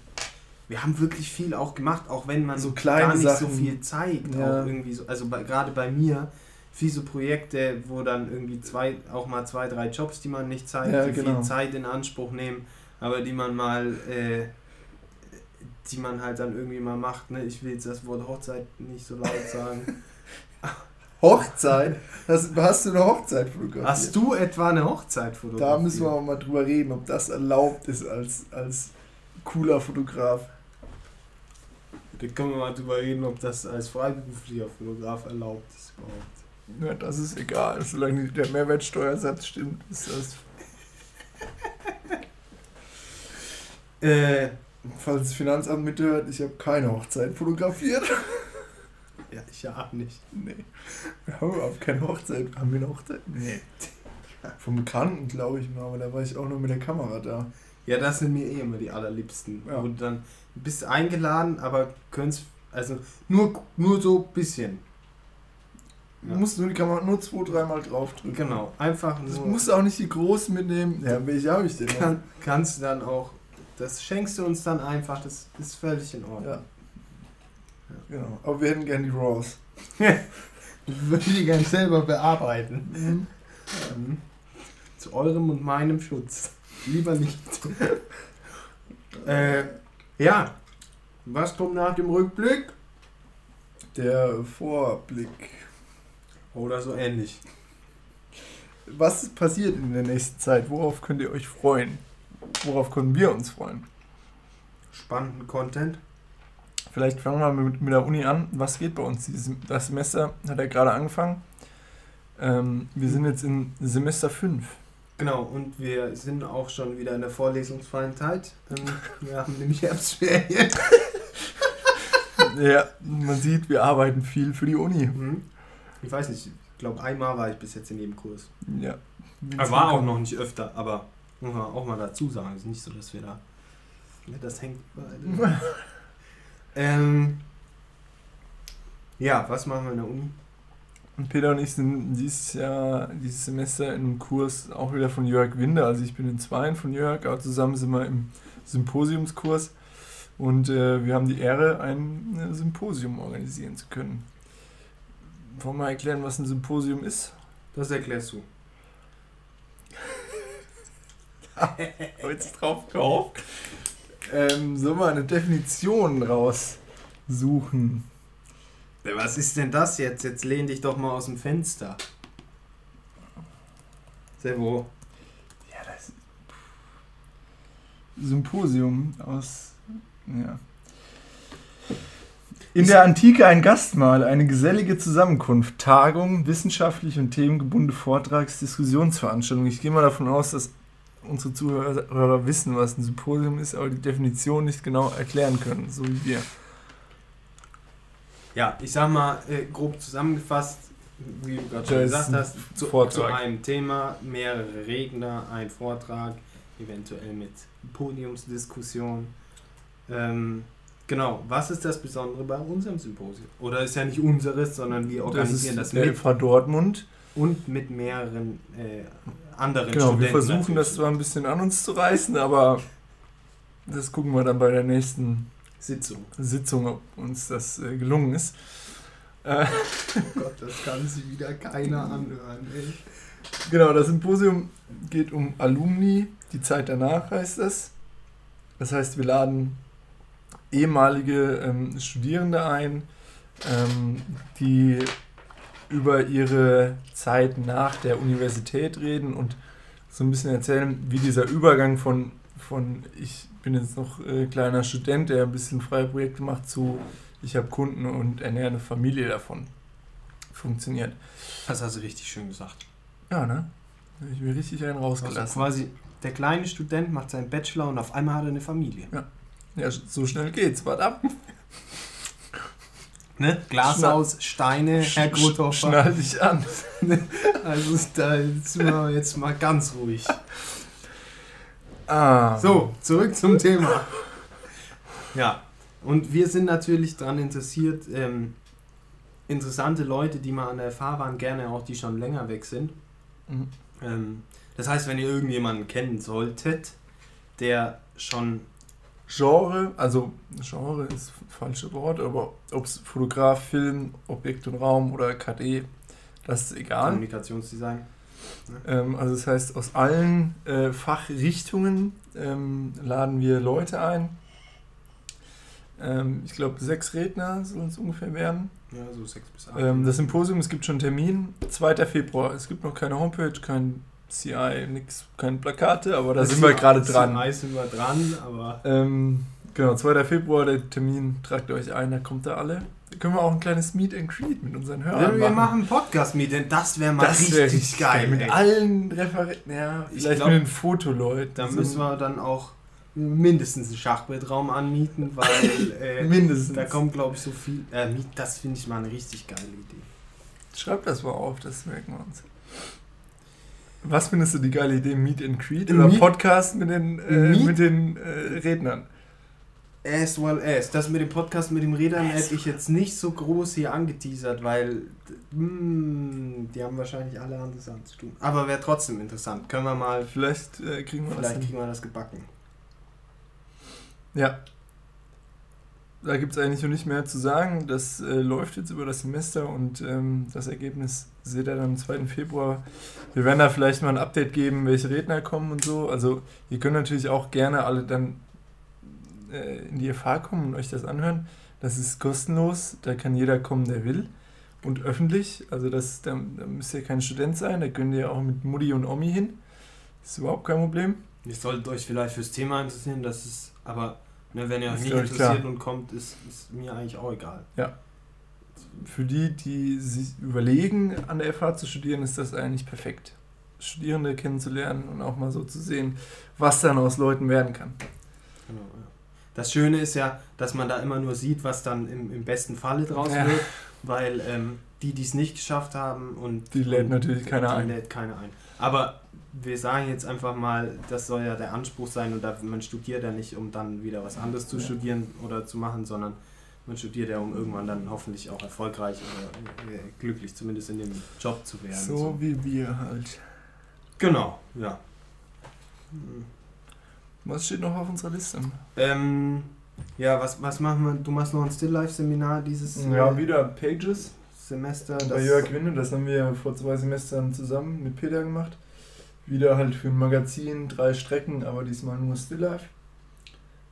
wir haben wirklich viel auch gemacht, auch wenn man so gar nicht Sachen. so viel zeigt. Ja. Auch irgendwie so, also bei, gerade bei mir, viele so Projekte, wo dann irgendwie zwei, auch mal zwei, drei Jobs, die man nicht zeigt, ja, die genau. viel Zeit in Anspruch nehmen, aber die man mal, äh, die man halt dann irgendwie mal macht. Ne? Ich will jetzt das Wort Hochzeit nicht so laut sagen. Hochzeit? Hast, hast du eine Hochzeit fotografiert? Hast du etwa eine Hochzeit fotografiert? Da müssen wir auch mal drüber reden, ob das erlaubt ist als, als cooler Fotograf. Da können wir mal drüber reden, ob das als freiberuflicher Fotograf erlaubt ist überhaupt. Ja, das ist egal. Solange der Mehrwertsteuersatz stimmt, ist das. äh, falls das Finanzamt mithört, ich habe keine Hochzeit fotografiert. Ja, ich ja auch nicht. Nee. Wir haben überhaupt keine Hochzeit. Haben wir eine Hochzeit? Nee. Vom Bekannten, glaube ich mal, aber da war ich auch nur mit der Kamera da. Ja, das sind mir eh immer die allerliebsten. Ja. Und dann bist eingeladen, aber könntest, also nur, nur so ein bisschen. Ja. Du musst nur die Kamera nur zwei, dreimal draufdrücken. Genau, einfach nur. Du musst auch nicht die großen mitnehmen. Ja, welche habe ich denn? Kann, kannst du dann auch, das schenkst du uns dann einfach, das ist völlig in Ordnung. Ja. Genau, aber wir hätten gerne die Raws. ich würde die gerne selber bearbeiten. Mhm. Mhm. Zu eurem und meinem Schutz. Lieber nicht. äh, ja. Was kommt nach dem Rückblick? Der Vorblick. Oder so ähnlich. Was passiert in der nächsten Zeit? Worauf könnt ihr euch freuen? Worauf können wir uns freuen? Spannenden Content. Vielleicht fangen wir mit, mit der Uni an. Was geht bei uns? Das Semester hat ja gerade angefangen. Ähm, wir sind jetzt in Semester 5. Genau, und wir sind auch schon wieder in der vorlesungsfreien Zeit. Ähm, wir haben nämlich Herbstferien. ja, man sieht, wir arbeiten viel für die Uni. Mhm. Ich weiß nicht, ich glaube, einmal war ich bis jetzt in jedem Kurs. Ja. Er war auch noch nicht öfter, aber muss man auch mal dazu sagen. Es ist nicht so, dass wir da. Das hängt. Ähm, ja, was machen wir in der Uni? Peter und ich sind dieses Jahr, dieses Semester in einem Kurs auch wieder von Jörg Winder. Also ich bin in zweien von Jörg, aber zusammen sind wir im Symposiumskurs. Und äh, wir haben die Ehre, ein äh, Symposium organisieren zu können. Wollen wir mal erklären, was ein Symposium ist? Das erklärst du. Heute drauf gehofft ähm, so mal eine Definition raussuchen. Was ist denn das jetzt? Jetzt lehn dich doch mal aus dem Fenster. Servo. Ja, das. Symposium aus. Ja. In der Antike ein Gastmahl, eine gesellige Zusammenkunft, Tagung, wissenschaftliche und themengebundene Vortrags-, Diskussionsveranstaltung. Ich gehe mal davon aus, dass unsere Zuhörer wissen, was ein Symposium ist, aber die Definition nicht genau erklären können, so wie wir. Ja, ich sag mal, äh, grob zusammengefasst, wie du gerade schon gesagt hast, zu, zu, einem Thema, mehrere Redner, ein Vortrag, eventuell mit Podiumsdiskussion. Ähm, genau, was ist das Besondere bei unserem Symposium? Oder ist ja nicht unseres, sondern wir organisieren das, ist das mit. Der Dortmund. Und mit mehreren äh, anderen genau, Studenten. Wir versuchen das zwar ein bisschen an uns zu reißen, aber das gucken wir dann bei der nächsten Sitzung, Sitzung ob uns das äh, gelungen ist. Äh, oh Gott, das kann sich wieder keiner anhören. Ey. Genau, das Symposium geht um Alumni, die Zeit danach heißt es. Das heißt, wir laden ehemalige ähm, Studierende ein, ähm, die über ihre Zeit nach der Universität reden und so ein bisschen erzählen, wie dieser Übergang von, von ich bin jetzt noch äh, kleiner Student, der ein bisschen freie Projekte macht, zu ich habe Kunden und ernähre eine Familie davon funktioniert. Das hast du richtig schön gesagt. Ja, ne? Da habe ich mir richtig einen rausgelassen. Also quasi der kleine Student macht seinen Bachelor und auf einmal hat er eine Familie. Ja, ja so schnell geht's. Warte ab. Ne? Glashaus, Steine, Herr Grothofer. Schnall dich an. also da sind wir jetzt mal ganz ruhig. Ah. So, zurück zum Thema. Ja, und wir sind natürlich daran interessiert, ähm, interessante Leute, die mal an der FH waren, gerne auch die schon länger weg sind. Mhm. Ähm, das heißt, wenn ihr irgendjemanden kennen solltet, der schon Genre, also Genre ist das falsche Wort, aber ob es Fotograf, Film, Objekt und Raum oder KD, das ist egal. Kommunikationsdesign. Ähm, also das heißt, aus allen äh, Fachrichtungen ähm, laden wir Leute ein. Ähm, ich glaube, sechs Redner sollen es ungefähr werden. Ja, so sechs bis acht. Ähm, das Symposium, es gibt schon einen Termin, 2. Februar. Es gibt noch keine Homepage, kein CI, nix, keine Plakate, aber da das sind wir gerade dran. CI sind wir dran, aber. Genau, 2. Februar, der Termin, tragt euch ein, da kommt da alle. Da können wir auch ein kleines Meet and Greet mit unseren Hörern ja, wir machen Podcast-Meet, denn das wäre mal das wär richtig, geil. Mit ey. allen Referenten, ja, vielleicht glaub, mit den Fotoleuten. Da müssen wir dann auch mindestens einen Schachbrettraum anmieten, weil äh, mindestens. da kommt, glaube ich, so viel. Äh, das finde ich mal eine richtig geile Idee. Schreib das mal auf, das merken wir uns. Was findest du die geile Idee? Meet and Greet oder Meet Podcast mit den, äh, mit den äh, Rednern? As well as. Das mit dem Podcast mit dem Rednern hätte ich jetzt nicht so groß hier angeteasert, weil mh, hm, die haben wahrscheinlich alle anderes zu tun. Aber wäre trotzdem interessant. Können wir mal. Vielleicht äh, kriegen wir vielleicht das. kriegen wir das gebacken. Ja. Da gibt es eigentlich noch nicht mehr zu sagen. Das äh, läuft jetzt über das Semester und ähm, das Ergebnis seht ihr dann am 2. Februar. Wir werden da vielleicht mal ein Update geben, welche Redner kommen und so. Also ihr könnt natürlich auch gerne alle dann äh, in die FH kommen und euch das anhören. Das ist kostenlos, da kann jeder kommen, der will. Und öffentlich, also das, da, da müsst ihr kein Student sein, da könnt ihr auch mit Mutti und Omi hin. Das ist überhaupt kein Problem. Ihr solltet euch vielleicht fürs Thema interessieren, das ist aber Ne, wenn ihr euch nicht interessiert klar. und kommt, ist, ist mir eigentlich auch egal. Ja. Für die, die sich überlegen, an der FH zu studieren, ist das eigentlich perfekt. Studierende kennenzulernen und auch mal so zu sehen, was dann aus Leuten werden kann. Genau, ja. Das Schöne ist ja, dass man da immer nur sieht, was dann im, im besten Falle draus ja. wird, weil ähm, die, die es nicht geschafft haben und die lädt natürlich keiner ein. lädt keiner ein. Aber wir sagen jetzt einfach mal, das soll ja der Anspruch sein und da, man studiert ja nicht, um dann wieder was anderes zu ja. studieren oder zu machen, sondern man studiert ja, um irgendwann dann hoffentlich auch erfolgreich oder äh, glücklich zumindest in dem Job zu werden. So, so. wie wir halt. Genau, ja. Was steht noch auf unserer Liste? Ähm, ja, was, was machen wir? Du machst noch ein Still-Life-Seminar dieses Ja, äh, wieder Pages. Semester. Bei Jörg Winde, das haben wir vor zwei Semestern zusammen mit Peter gemacht. Wieder halt für ein Magazin, drei Strecken, aber diesmal nur Still Life.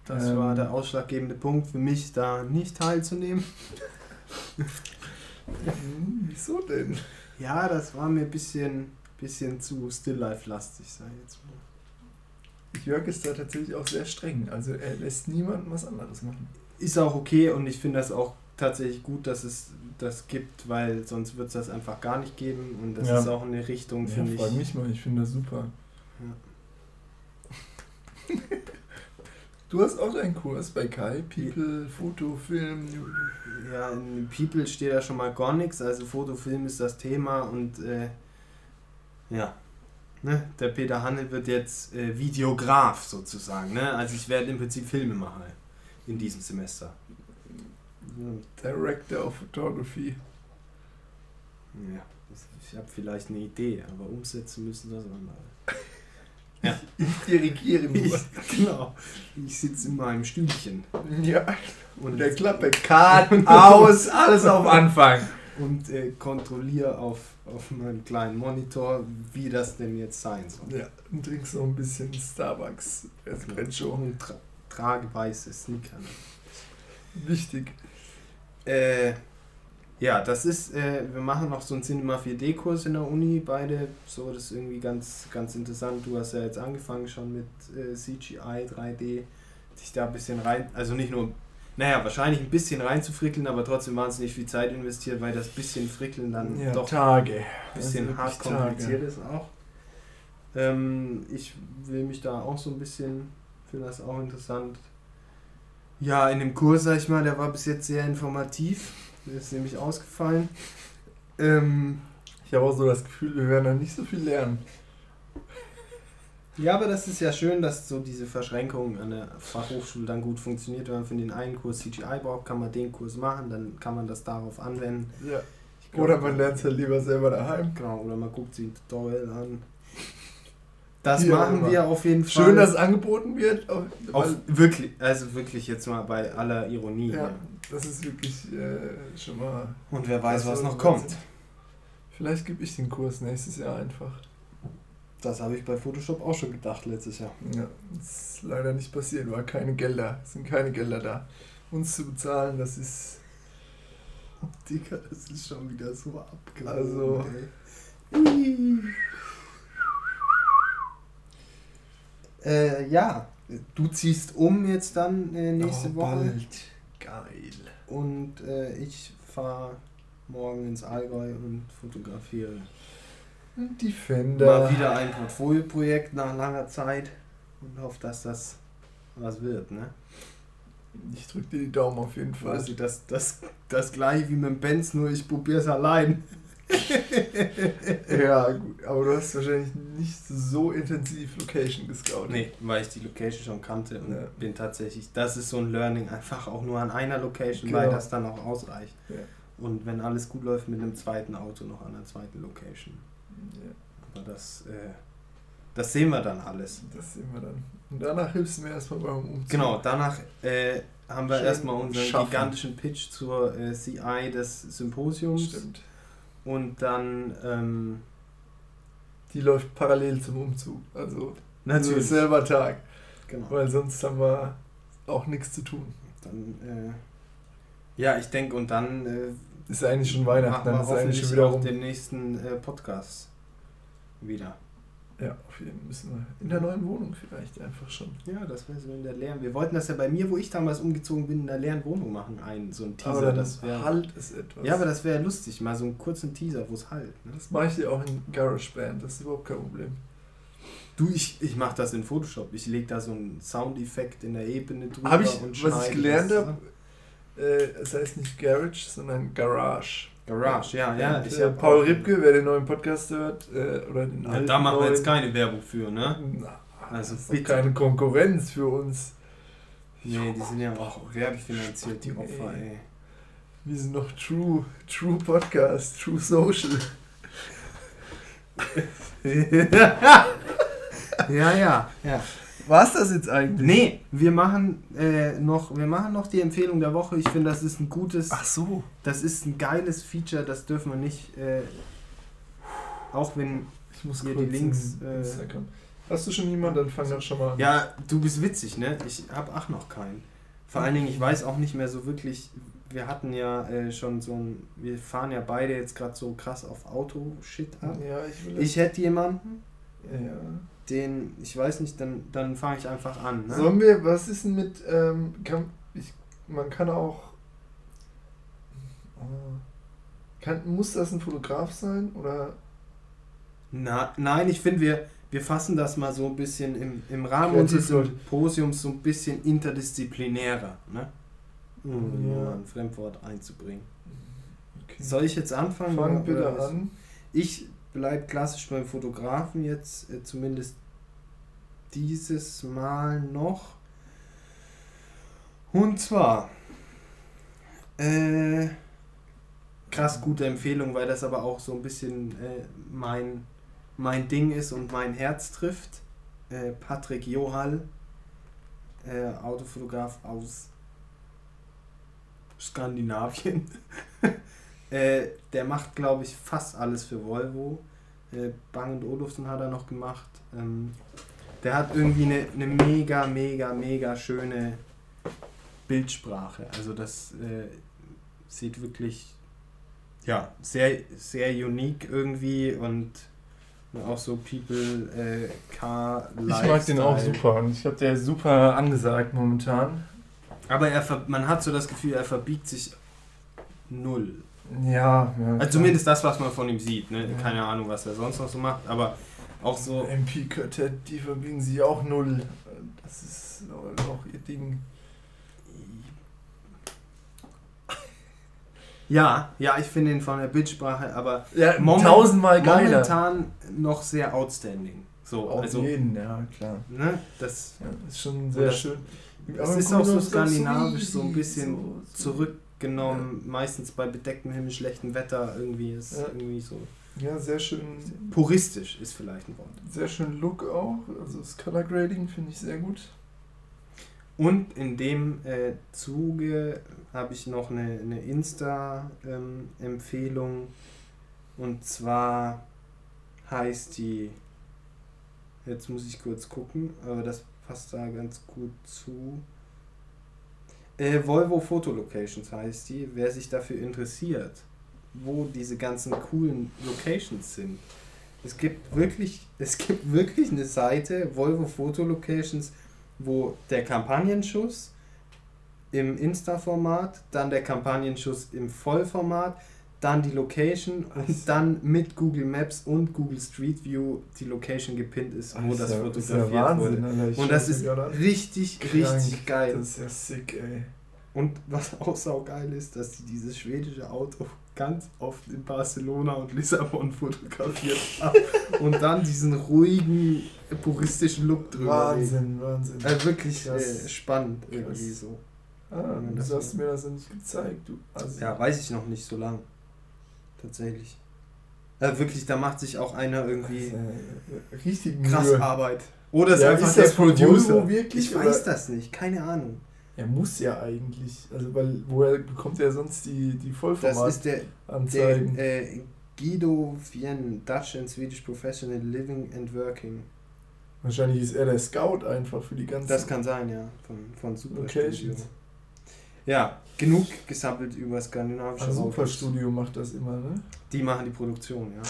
Das ähm, war der ausschlaggebende Punkt für mich, da nicht teilzunehmen. Hm, wieso denn? Ja, das war mir ein bisschen, bisschen zu Still Life-lastig, sag ich jetzt mal. Jörg ist da tatsächlich auch sehr streng. Also er lässt niemanden was anderes machen. Ist auch okay und ich finde das auch tatsächlich gut, dass es das gibt, weil sonst wird es das einfach gar nicht geben und das ja. ist auch eine Richtung, ja, finde ich. Frag mich mal, ich finde das super. Ja. du hast auch einen Kurs bei Kai, People, Foto, Film. Ja, in People steht da schon mal gar nichts, also Foto, Film ist das Thema und äh, ja. Ne? Der Peter Hanne wird jetzt äh, Videograf sozusagen. Ne? Also ich werde im Prinzip Filme machen in diesem Semester. Director of Photography. Ja, ich habe vielleicht eine Idee, aber umsetzen müssen das andere. Ja. Ich dirigiere nur. Ich, genau. Ich sitze in meinem Stühlchen. Ja. Und der Klappe. Karten aus, alles auf Anfang. Und äh, kontrolliere auf, auf meinem kleinen Monitor, wie das denn jetzt sein soll. Ja, und trinkst noch ein bisschen Starbucks Espresso. Und tra trage weiße Sneaker. Wichtig. Äh, ja, das ist, äh, wir machen noch so einen Cinema 4D-Kurs in der Uni, beide. So, das ist irgendwie ganz, ganz interessant. Du hast ja jetzt angefangen schon mit äh, CGI, 3D, sich da ein bisschen rein, also nicht nur, naja, wahrscheinlich ein bisschen reinzufrickeln, aber trotzdem wahnsinnig viel Zeit investiert, weil das bisschen frickeln dann ja, doch Tage. ein bisschen also hart kompliziert Tage. ist auch. Ähm, ich will mich da auch so ein bisschen, finde das auch interessant, ja, in dem Kurs, sag ich mal, der war bis jetzt sehr informativ. Der ist nämlich ausgefallen. Ähm, ich habe auch so das Gefühl, wir werden da nicht so viel lernen. Ja, aber das ist ja schön, dass so diese Verschränkung an der Fachhochschule dann gut funktioniert. Wenn man für den einen Kurs CGI braucht, kann man den Kurs machen, dann kann man das darauf anwenden. Ja. Glaub, oder man lernt es halt lieber selber daheim. Genau, oder man guckt sich ein Tutorial an. Das ja, machen wir auf jeden Fall. Schön, dass es angeboten wird. Auf, auf wirklich, also wirklich jetzt mal bei aller Ironie. Ja, das ist wirklich äh, schon mal. Und wer weiß, was noch kommt. Vielleicht gebe ich den Kurs nächstes Jahr einfach. Das habe ich bei Photoshop auch schon gedacht letztes Jahr. Ja, das ist leider nicht passiert, war keine Gelder, sind keine Gelder da. uns zu bezahlen, das ist. Digga, das ist schon wieder so abgehoben. Also. Äh, ja, du ziehst um jetzt dann äh, nächste Oh, Woche. bald. Geil. Und äh, ich fahre morgen ins Allgäu und fotografiere Defender. mal wieder ein Portfolioprojekt nach langer Zeit und hoffe, dass das was wird, ne? Ich drück dir die Daumen auf jeden Fall. Quasi das, das, das gleiche wie mit dem Benz, nur ich probiere es allein. Ja, gut, aber du hast wahrscheinlich nicht so intensiv Location gescoutet. Nee, weil ich die Location schon kannte und Ja. bin tatsächlich, das ist so ein Learning, einfach auch nur an einer Location, Genau. weil das dann auch ausreicht. Ja. Und wenn alles gut läuft, mit einem zweiten Auto noch an der zweiten Location. Aber das, äh, das sehen wir dann alles. das sehen wir dann. Und danach hilfst du mir erstmal beim Umzug. Genau, danach äh, haben wir Schön erstmal unseren schaffen. gigantischen Pitch zur äh, CI des Symposiums. Stimmt. Und dann, ähm, Die läuft parallel zum Umzug. Also natürlich, selber Tag. genau. Weil sonst haben wir auch nichts zu tun. Dann, äh, ja, ich denke, und dann äh, Ist eigentlich schon Weihnachten, dann ist eigentlich schon wieder auch rum. den nächsten äh, Podcast wieder. Ja, auf jeden Fall müssen wir. In der neuen Wohnung vielleicht einfach schon. Ja, das wäre so in der leeren. Wir wollten das ja bei mir, wo ich damals umgezogen bin, in der leeren Wohnung machen, ein, so ein Teaser. aber das wär, halt es etwas. ja, aber das wäre lustig, mal so einen kurzen Teaser, wo es halt. Ne? das mache ich dir auch in GarageBand, das ist überhaupt kein Problem. Du, ich, ich mache das in Photoshop. Ich lege da so einen Soundeffekt in der Ebene drüber. Habe ich, und was ich gelernt habe, äh, es heißt nicht Garage, sondern Garage. Garage, ja, ja. Und, Ich äh, Paul Ripke, wer den neuen Podcast hört, äh, oder den Ja, alten da machen wir jetzt keine Werbung für, ne? Na, Also das ist bitte. keine Konkurrenz für uns. Nee, die sind ja auch werbefinanziert, die Opfer, Nee. ey. Wir sind noch True, True Podcast, True Social. ja, ja, ja. War's das jetzt eigentlich? Nee, wir machen, äh, noch, wir machen noch die Empfehlung der Woche. Ich finde, das ist ein gutes, Ach so. das ist ein geiles Feature, das dürfen wir nicht, äh, auch wenn, Ich muss Hier die Links, in äh. Hast du schon jemanden? Dann fang doch schon mal an. ja, du bist witzig, ne? Ich habe auch noch keinen. Vor allen Dingen, ich weiß auch nicht mehr so wirklich, wir hatten ja äh, schon so ein, wir fahren ja beide jetzt gerade so krass auf Auto-Shit ab. Ja, ich will. Ich hätte jemanden, ja. Den, ich weiß nicht, dann, dann fange ich einfach an. Ne? Sollen wir, was ist denn mit, ähm, kann, ich, man kann auch, oh, kann, muss das ein Fotograf sein oder? Na, nein, ich finde, wir, wir fassen das mal so ein bisschen im, im Rahmen unseres. Symposiums so ein bisschen interdisziplinärer, ne? Um Ja. ein Fremdwort einzubringen. Okay. Soll ich jetzt anfangen? Fang bitte an. Ich bleibe klassisch beim Fotografen jetzt, äh, zumindest dieses Mal noch. Und zwar, äh, krass gute Empfehlung, weil das aber auch so ein bisschen äh, mein, mein Ding ist und mein Herz trifft. Äh, Patrick Johal, äh, Autofotograf aus Skandinavien. äh, der macht, glaube ich, fast alles für Volvo. Äh, Bang Olufsen hat er noch gemacht. Ähm, der hat irgendwie eine, eine mega, mega, mega schöne Bildsprache. Also das äh, sieht wirklich ja, sehr, sehr unique irgendwie und auch so People äh, Car Ich mag den auch Lifestyle. super und ich glaube, der ist super angesagt momentan. Aber er man hat so das Gefühl, er verbiegt sich null. Ja, ja. Also zumindest das, was man von ihm sieht. Ne? Ja. Keine Ahnung, was er sonst noch so macht, aber auch so. MP Quartett, die verbiegen sich auch null. Das ist auch ihr Ding. Ja, ja, ich finde ihn von der Bildsprache, aber Ja, Moment- tausendmal geiler. momentan noch sehr outstanding. So, Auf also, jeden, ja, klar. ne, das Ja, ist schon sehr das- schön. es ist auch so skandinavisch, so ein bisschen so- so. zurückgenommen, meistens bei bedecktem Himmel, schlechtem Wetter, irgendwie ist Ja. irgendwie so. Ja, sehr schön. Puristisch ist vielleicht ein Wort. Sehr schön Look auch. Also das Color Grading finde ich sehr gut. Und in dem äh, Zuge habe ich noch eine, eine Insta-Empfehlung. und zwar heißt die, jetzt muss ich kurz gucken, aber das passt da ganz gut zu. Äh, Volvo Photolocations heißt die, wer sich dafür interessiert, wo diese ganzen coolen Locations sind. Es gibt wirklich, es gibt wirklich eine Seite, Volvo Photolocations, wo der Kampagnenschuss im Insta-Format, dann der Kampagnenschuss im Vollformat, dann die Location und dann mit Google Maps und Google Street View die Location gepinnt ist, wo das, das fotografiert ja wurde. Alter, und das ist richtig, krank. richtig geil. Das ist ja sick, ey. Und was auch sau geil ist, dass sie dieses schwedische Auto ganz oft in Barcelona und Lissabon fotografiert haben und dann diesen ruhigen, puristischen Look drüber. Wahnsinn, Wahnsinn. Äh, wirklich äh, spannend Krass. irgendwie so. Ah, du hast mir das ja nicht gezeigt, du Assi. Ja, weiß ich noch nicht so lang. Tatsächlich. Ja, wirklich, da macht sich auch einer irgendwie also, richtig krass Mühe. Arbeit. Oder ist ja, einfach ist der Producer. Wirklich, ich weiß das nicht, keine Ahnung. Er muss ja eigentlich, also weil woher bekommt er sonst die, die Vollformat Das ist der, Anzeigen? der äh, Guido Vien, Dutch and Swedish Professional Living and Working. Wahrscheinlich ist er der Scout einfach für die ganze. Das kann sein, ja, von, von Super Locations. Ja, genug gesammelt über skandinavische also Superstudio macht das immer, ne? Die machen die Produktion, ja.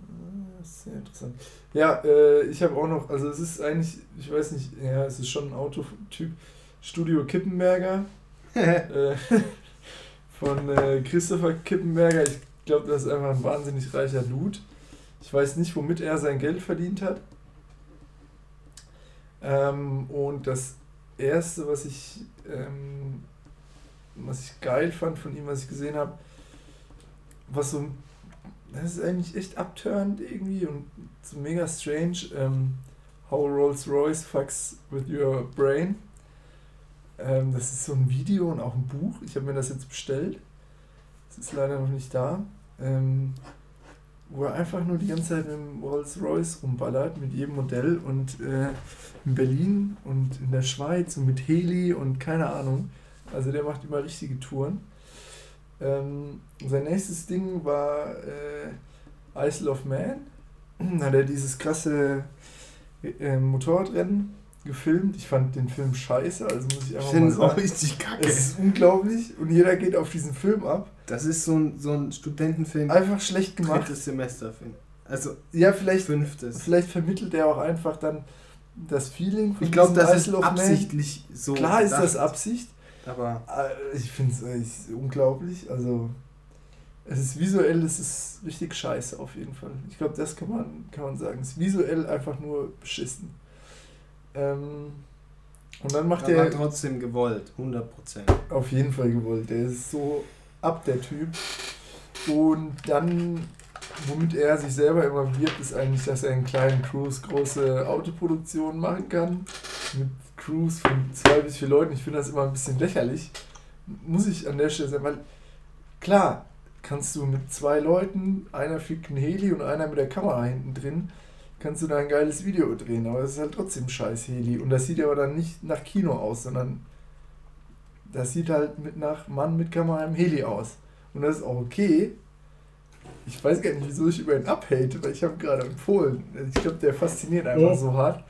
Ah, sehr interessant. Ja, äh, ich habe auch noch, also es ist eigentlich, ich weiß nicht, ja, es ist schon ein Autotyp. Studio Kippenberger. äh, von äh, Christopher Kippenberger. Ich glaube, das ist einfach ein wahnsinnig reicher Dude. Ich weiß nicht, womit er sein Geld verdient hat. Ähm, und das erste, was ich, ähm, was ich geil fand von ihm, was ich gesehen habe, was so, das ist eigentlich echt abturnt irgendwie und so mega strange. Ähm, How Rolls Royce fucks with your brain. Ähm, das ist so ein Video und auch ein Buch. Ich habe mir das jetzt bestellt. Es ist leider noch nicht da. Wo er einfach nur die ganze Zeit mit dem Rolls Royce rumballert, mit jedem Modell und äh, in Berlin und in der Schweiz und mit Heli und keine Ahnung. Also der macht immer richtige Touren. Ähm, sein nächstes Ding war äh, Isle of Man. Da hat er dieses krasse äh, Motorradrennen gefilmt. Ich fand den Film scheiße, also muss ich einfach ich mal sagen. auch richtig kacke. Es ist unglaublich und jeder geht auf diesen Film ab. Das ist so ein, so ein Studentenfilm. Einfach schlecht gemacht. Drittes Semesterfilm. Also ja, vielleicht fünftes. Vielleicht vermittelt er auch einfach dann das Feeling von Ich glaube, das ist absichtlich Man. so. Klar ist das Absicht. Aber äh, ich finde es unglaublich. Also es ist visuell, es ist richtig scheiße auf jeden Fall. Ich glaube, das kann man, kann man sagen. Es ist visuell einfach nur beschissen. Ähm, und dann macht er. trotzdem gewollt, 100%. Auf jeden Fall gewollt. Der ist so ab, der Typ. Und dann, womit er sich selber wirbt, ist eigentlich, dass er in kleinen Crews große Autoproduktionen machen kann. Mit Crews von zwei bis vier Leuten. Ich finde das immer ein bisschen lächerlich. Muss ich an der Stelle sagen, weil klar, kannst du mit zwei Leuten, einer fliegt ein Heli und einer mit der Kamera hinten drin, kannst du da ein geiles Video drehen, aber es ist halt trotzdem scheiß Heli. Und das sieht aber dann nicht nach Kino aus, sondern das sieht halt mit nach Mann mit Kamera im Heli aus. Und das ist auch okay. Ich weiß gar nicht, wieso ich über ihn abhate, weil ich habe gerade empfohlen. Ich glaube, der fasziniert einfach ja. so hart.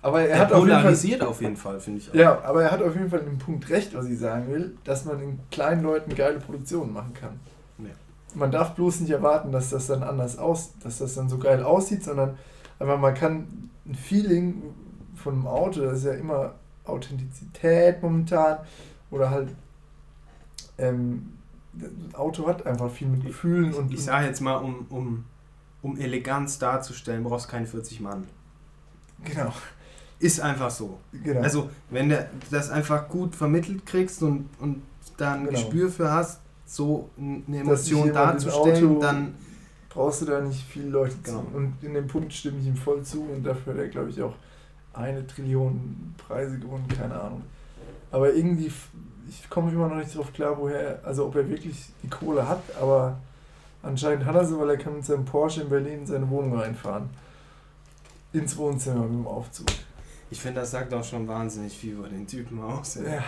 Aber er der hat polarisiert auf jeden Fall, finde ich auch. Ja, aber er hat auf jeden Fall den Punkt recht, was ich sagen will, dass man in kleinen Leuten geile Produktionen machen kann. Ja. Man darf bloß nicht erwarten, dass das dann anders aus, dass das dann so geil aussieht, sondern einfach man kann ein Feeling von einem Auto, das ist ja immer Authentizität momentan oder halt ähm, ein Auto hat einfach viel mit Gefühlen und. Ich sage jetzt mal, um, um, um Eleganz darzustellen, brauchst du keine 40 Mann. Genau. Ist einfach so. Genau. Also, wenn du das einfach gut vermittelt kriegst und, und da ein genau. Gespür für hast, so eine Emotion darzustellen, dann brauchst du da nicht viele Leute genau. zu. Und in dem Punkt stimme ich ihm voll zu und dafür hat er, glaube ich, auch eine Trillion Preise gewonnen, keine Ahnung. Aber irgendwie, ich komme immer noch nicht darauf klar, woher, also ob er wirklich die Kohle hat, aber anscheinend hat er sie, weil er kann mit seinem Porsche in Berlin in seine Wohnung reinfahren. Ins Wohnzimmer mit dem Aufzug. Ich finde, das sagt auch schon wahnsinnig viel über den Typen aus. Ja. ja.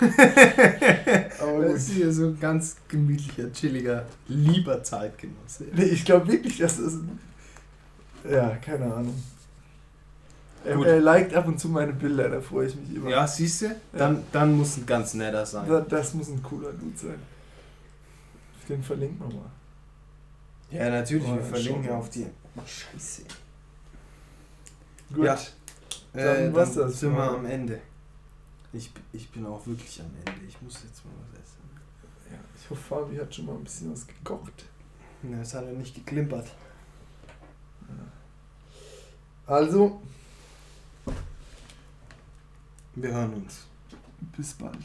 Aber das ist hier so ein ganz gemütlicher, chilliger, lieber Zeitgenosse. Nee, ich glaube wirklich, dass das. Ja, keine Ahnung. Er, er liked ab und zu meine Bilder, da freue ich mich immer. Ja, siehst du? Dann, ja. dann muss ein ganz netter sein. Das, das muss ein cooler Dude sein. Den verlinken wir mal. Ja, natürlich, oh, wir verlinken ja auf die. Oh, scheiße. Gut. Ja. Dann, äh, was das sind wir am Ende. Ich, ich bin auch wirklich am Ende. Ich muss jetzt mal was essen. Ja, ich hoffe, Fabi hat schon mal ein bisschen was gekocht. Ja, es hat er nicht geklimpert. Also. Wir hören uns. Bis bald.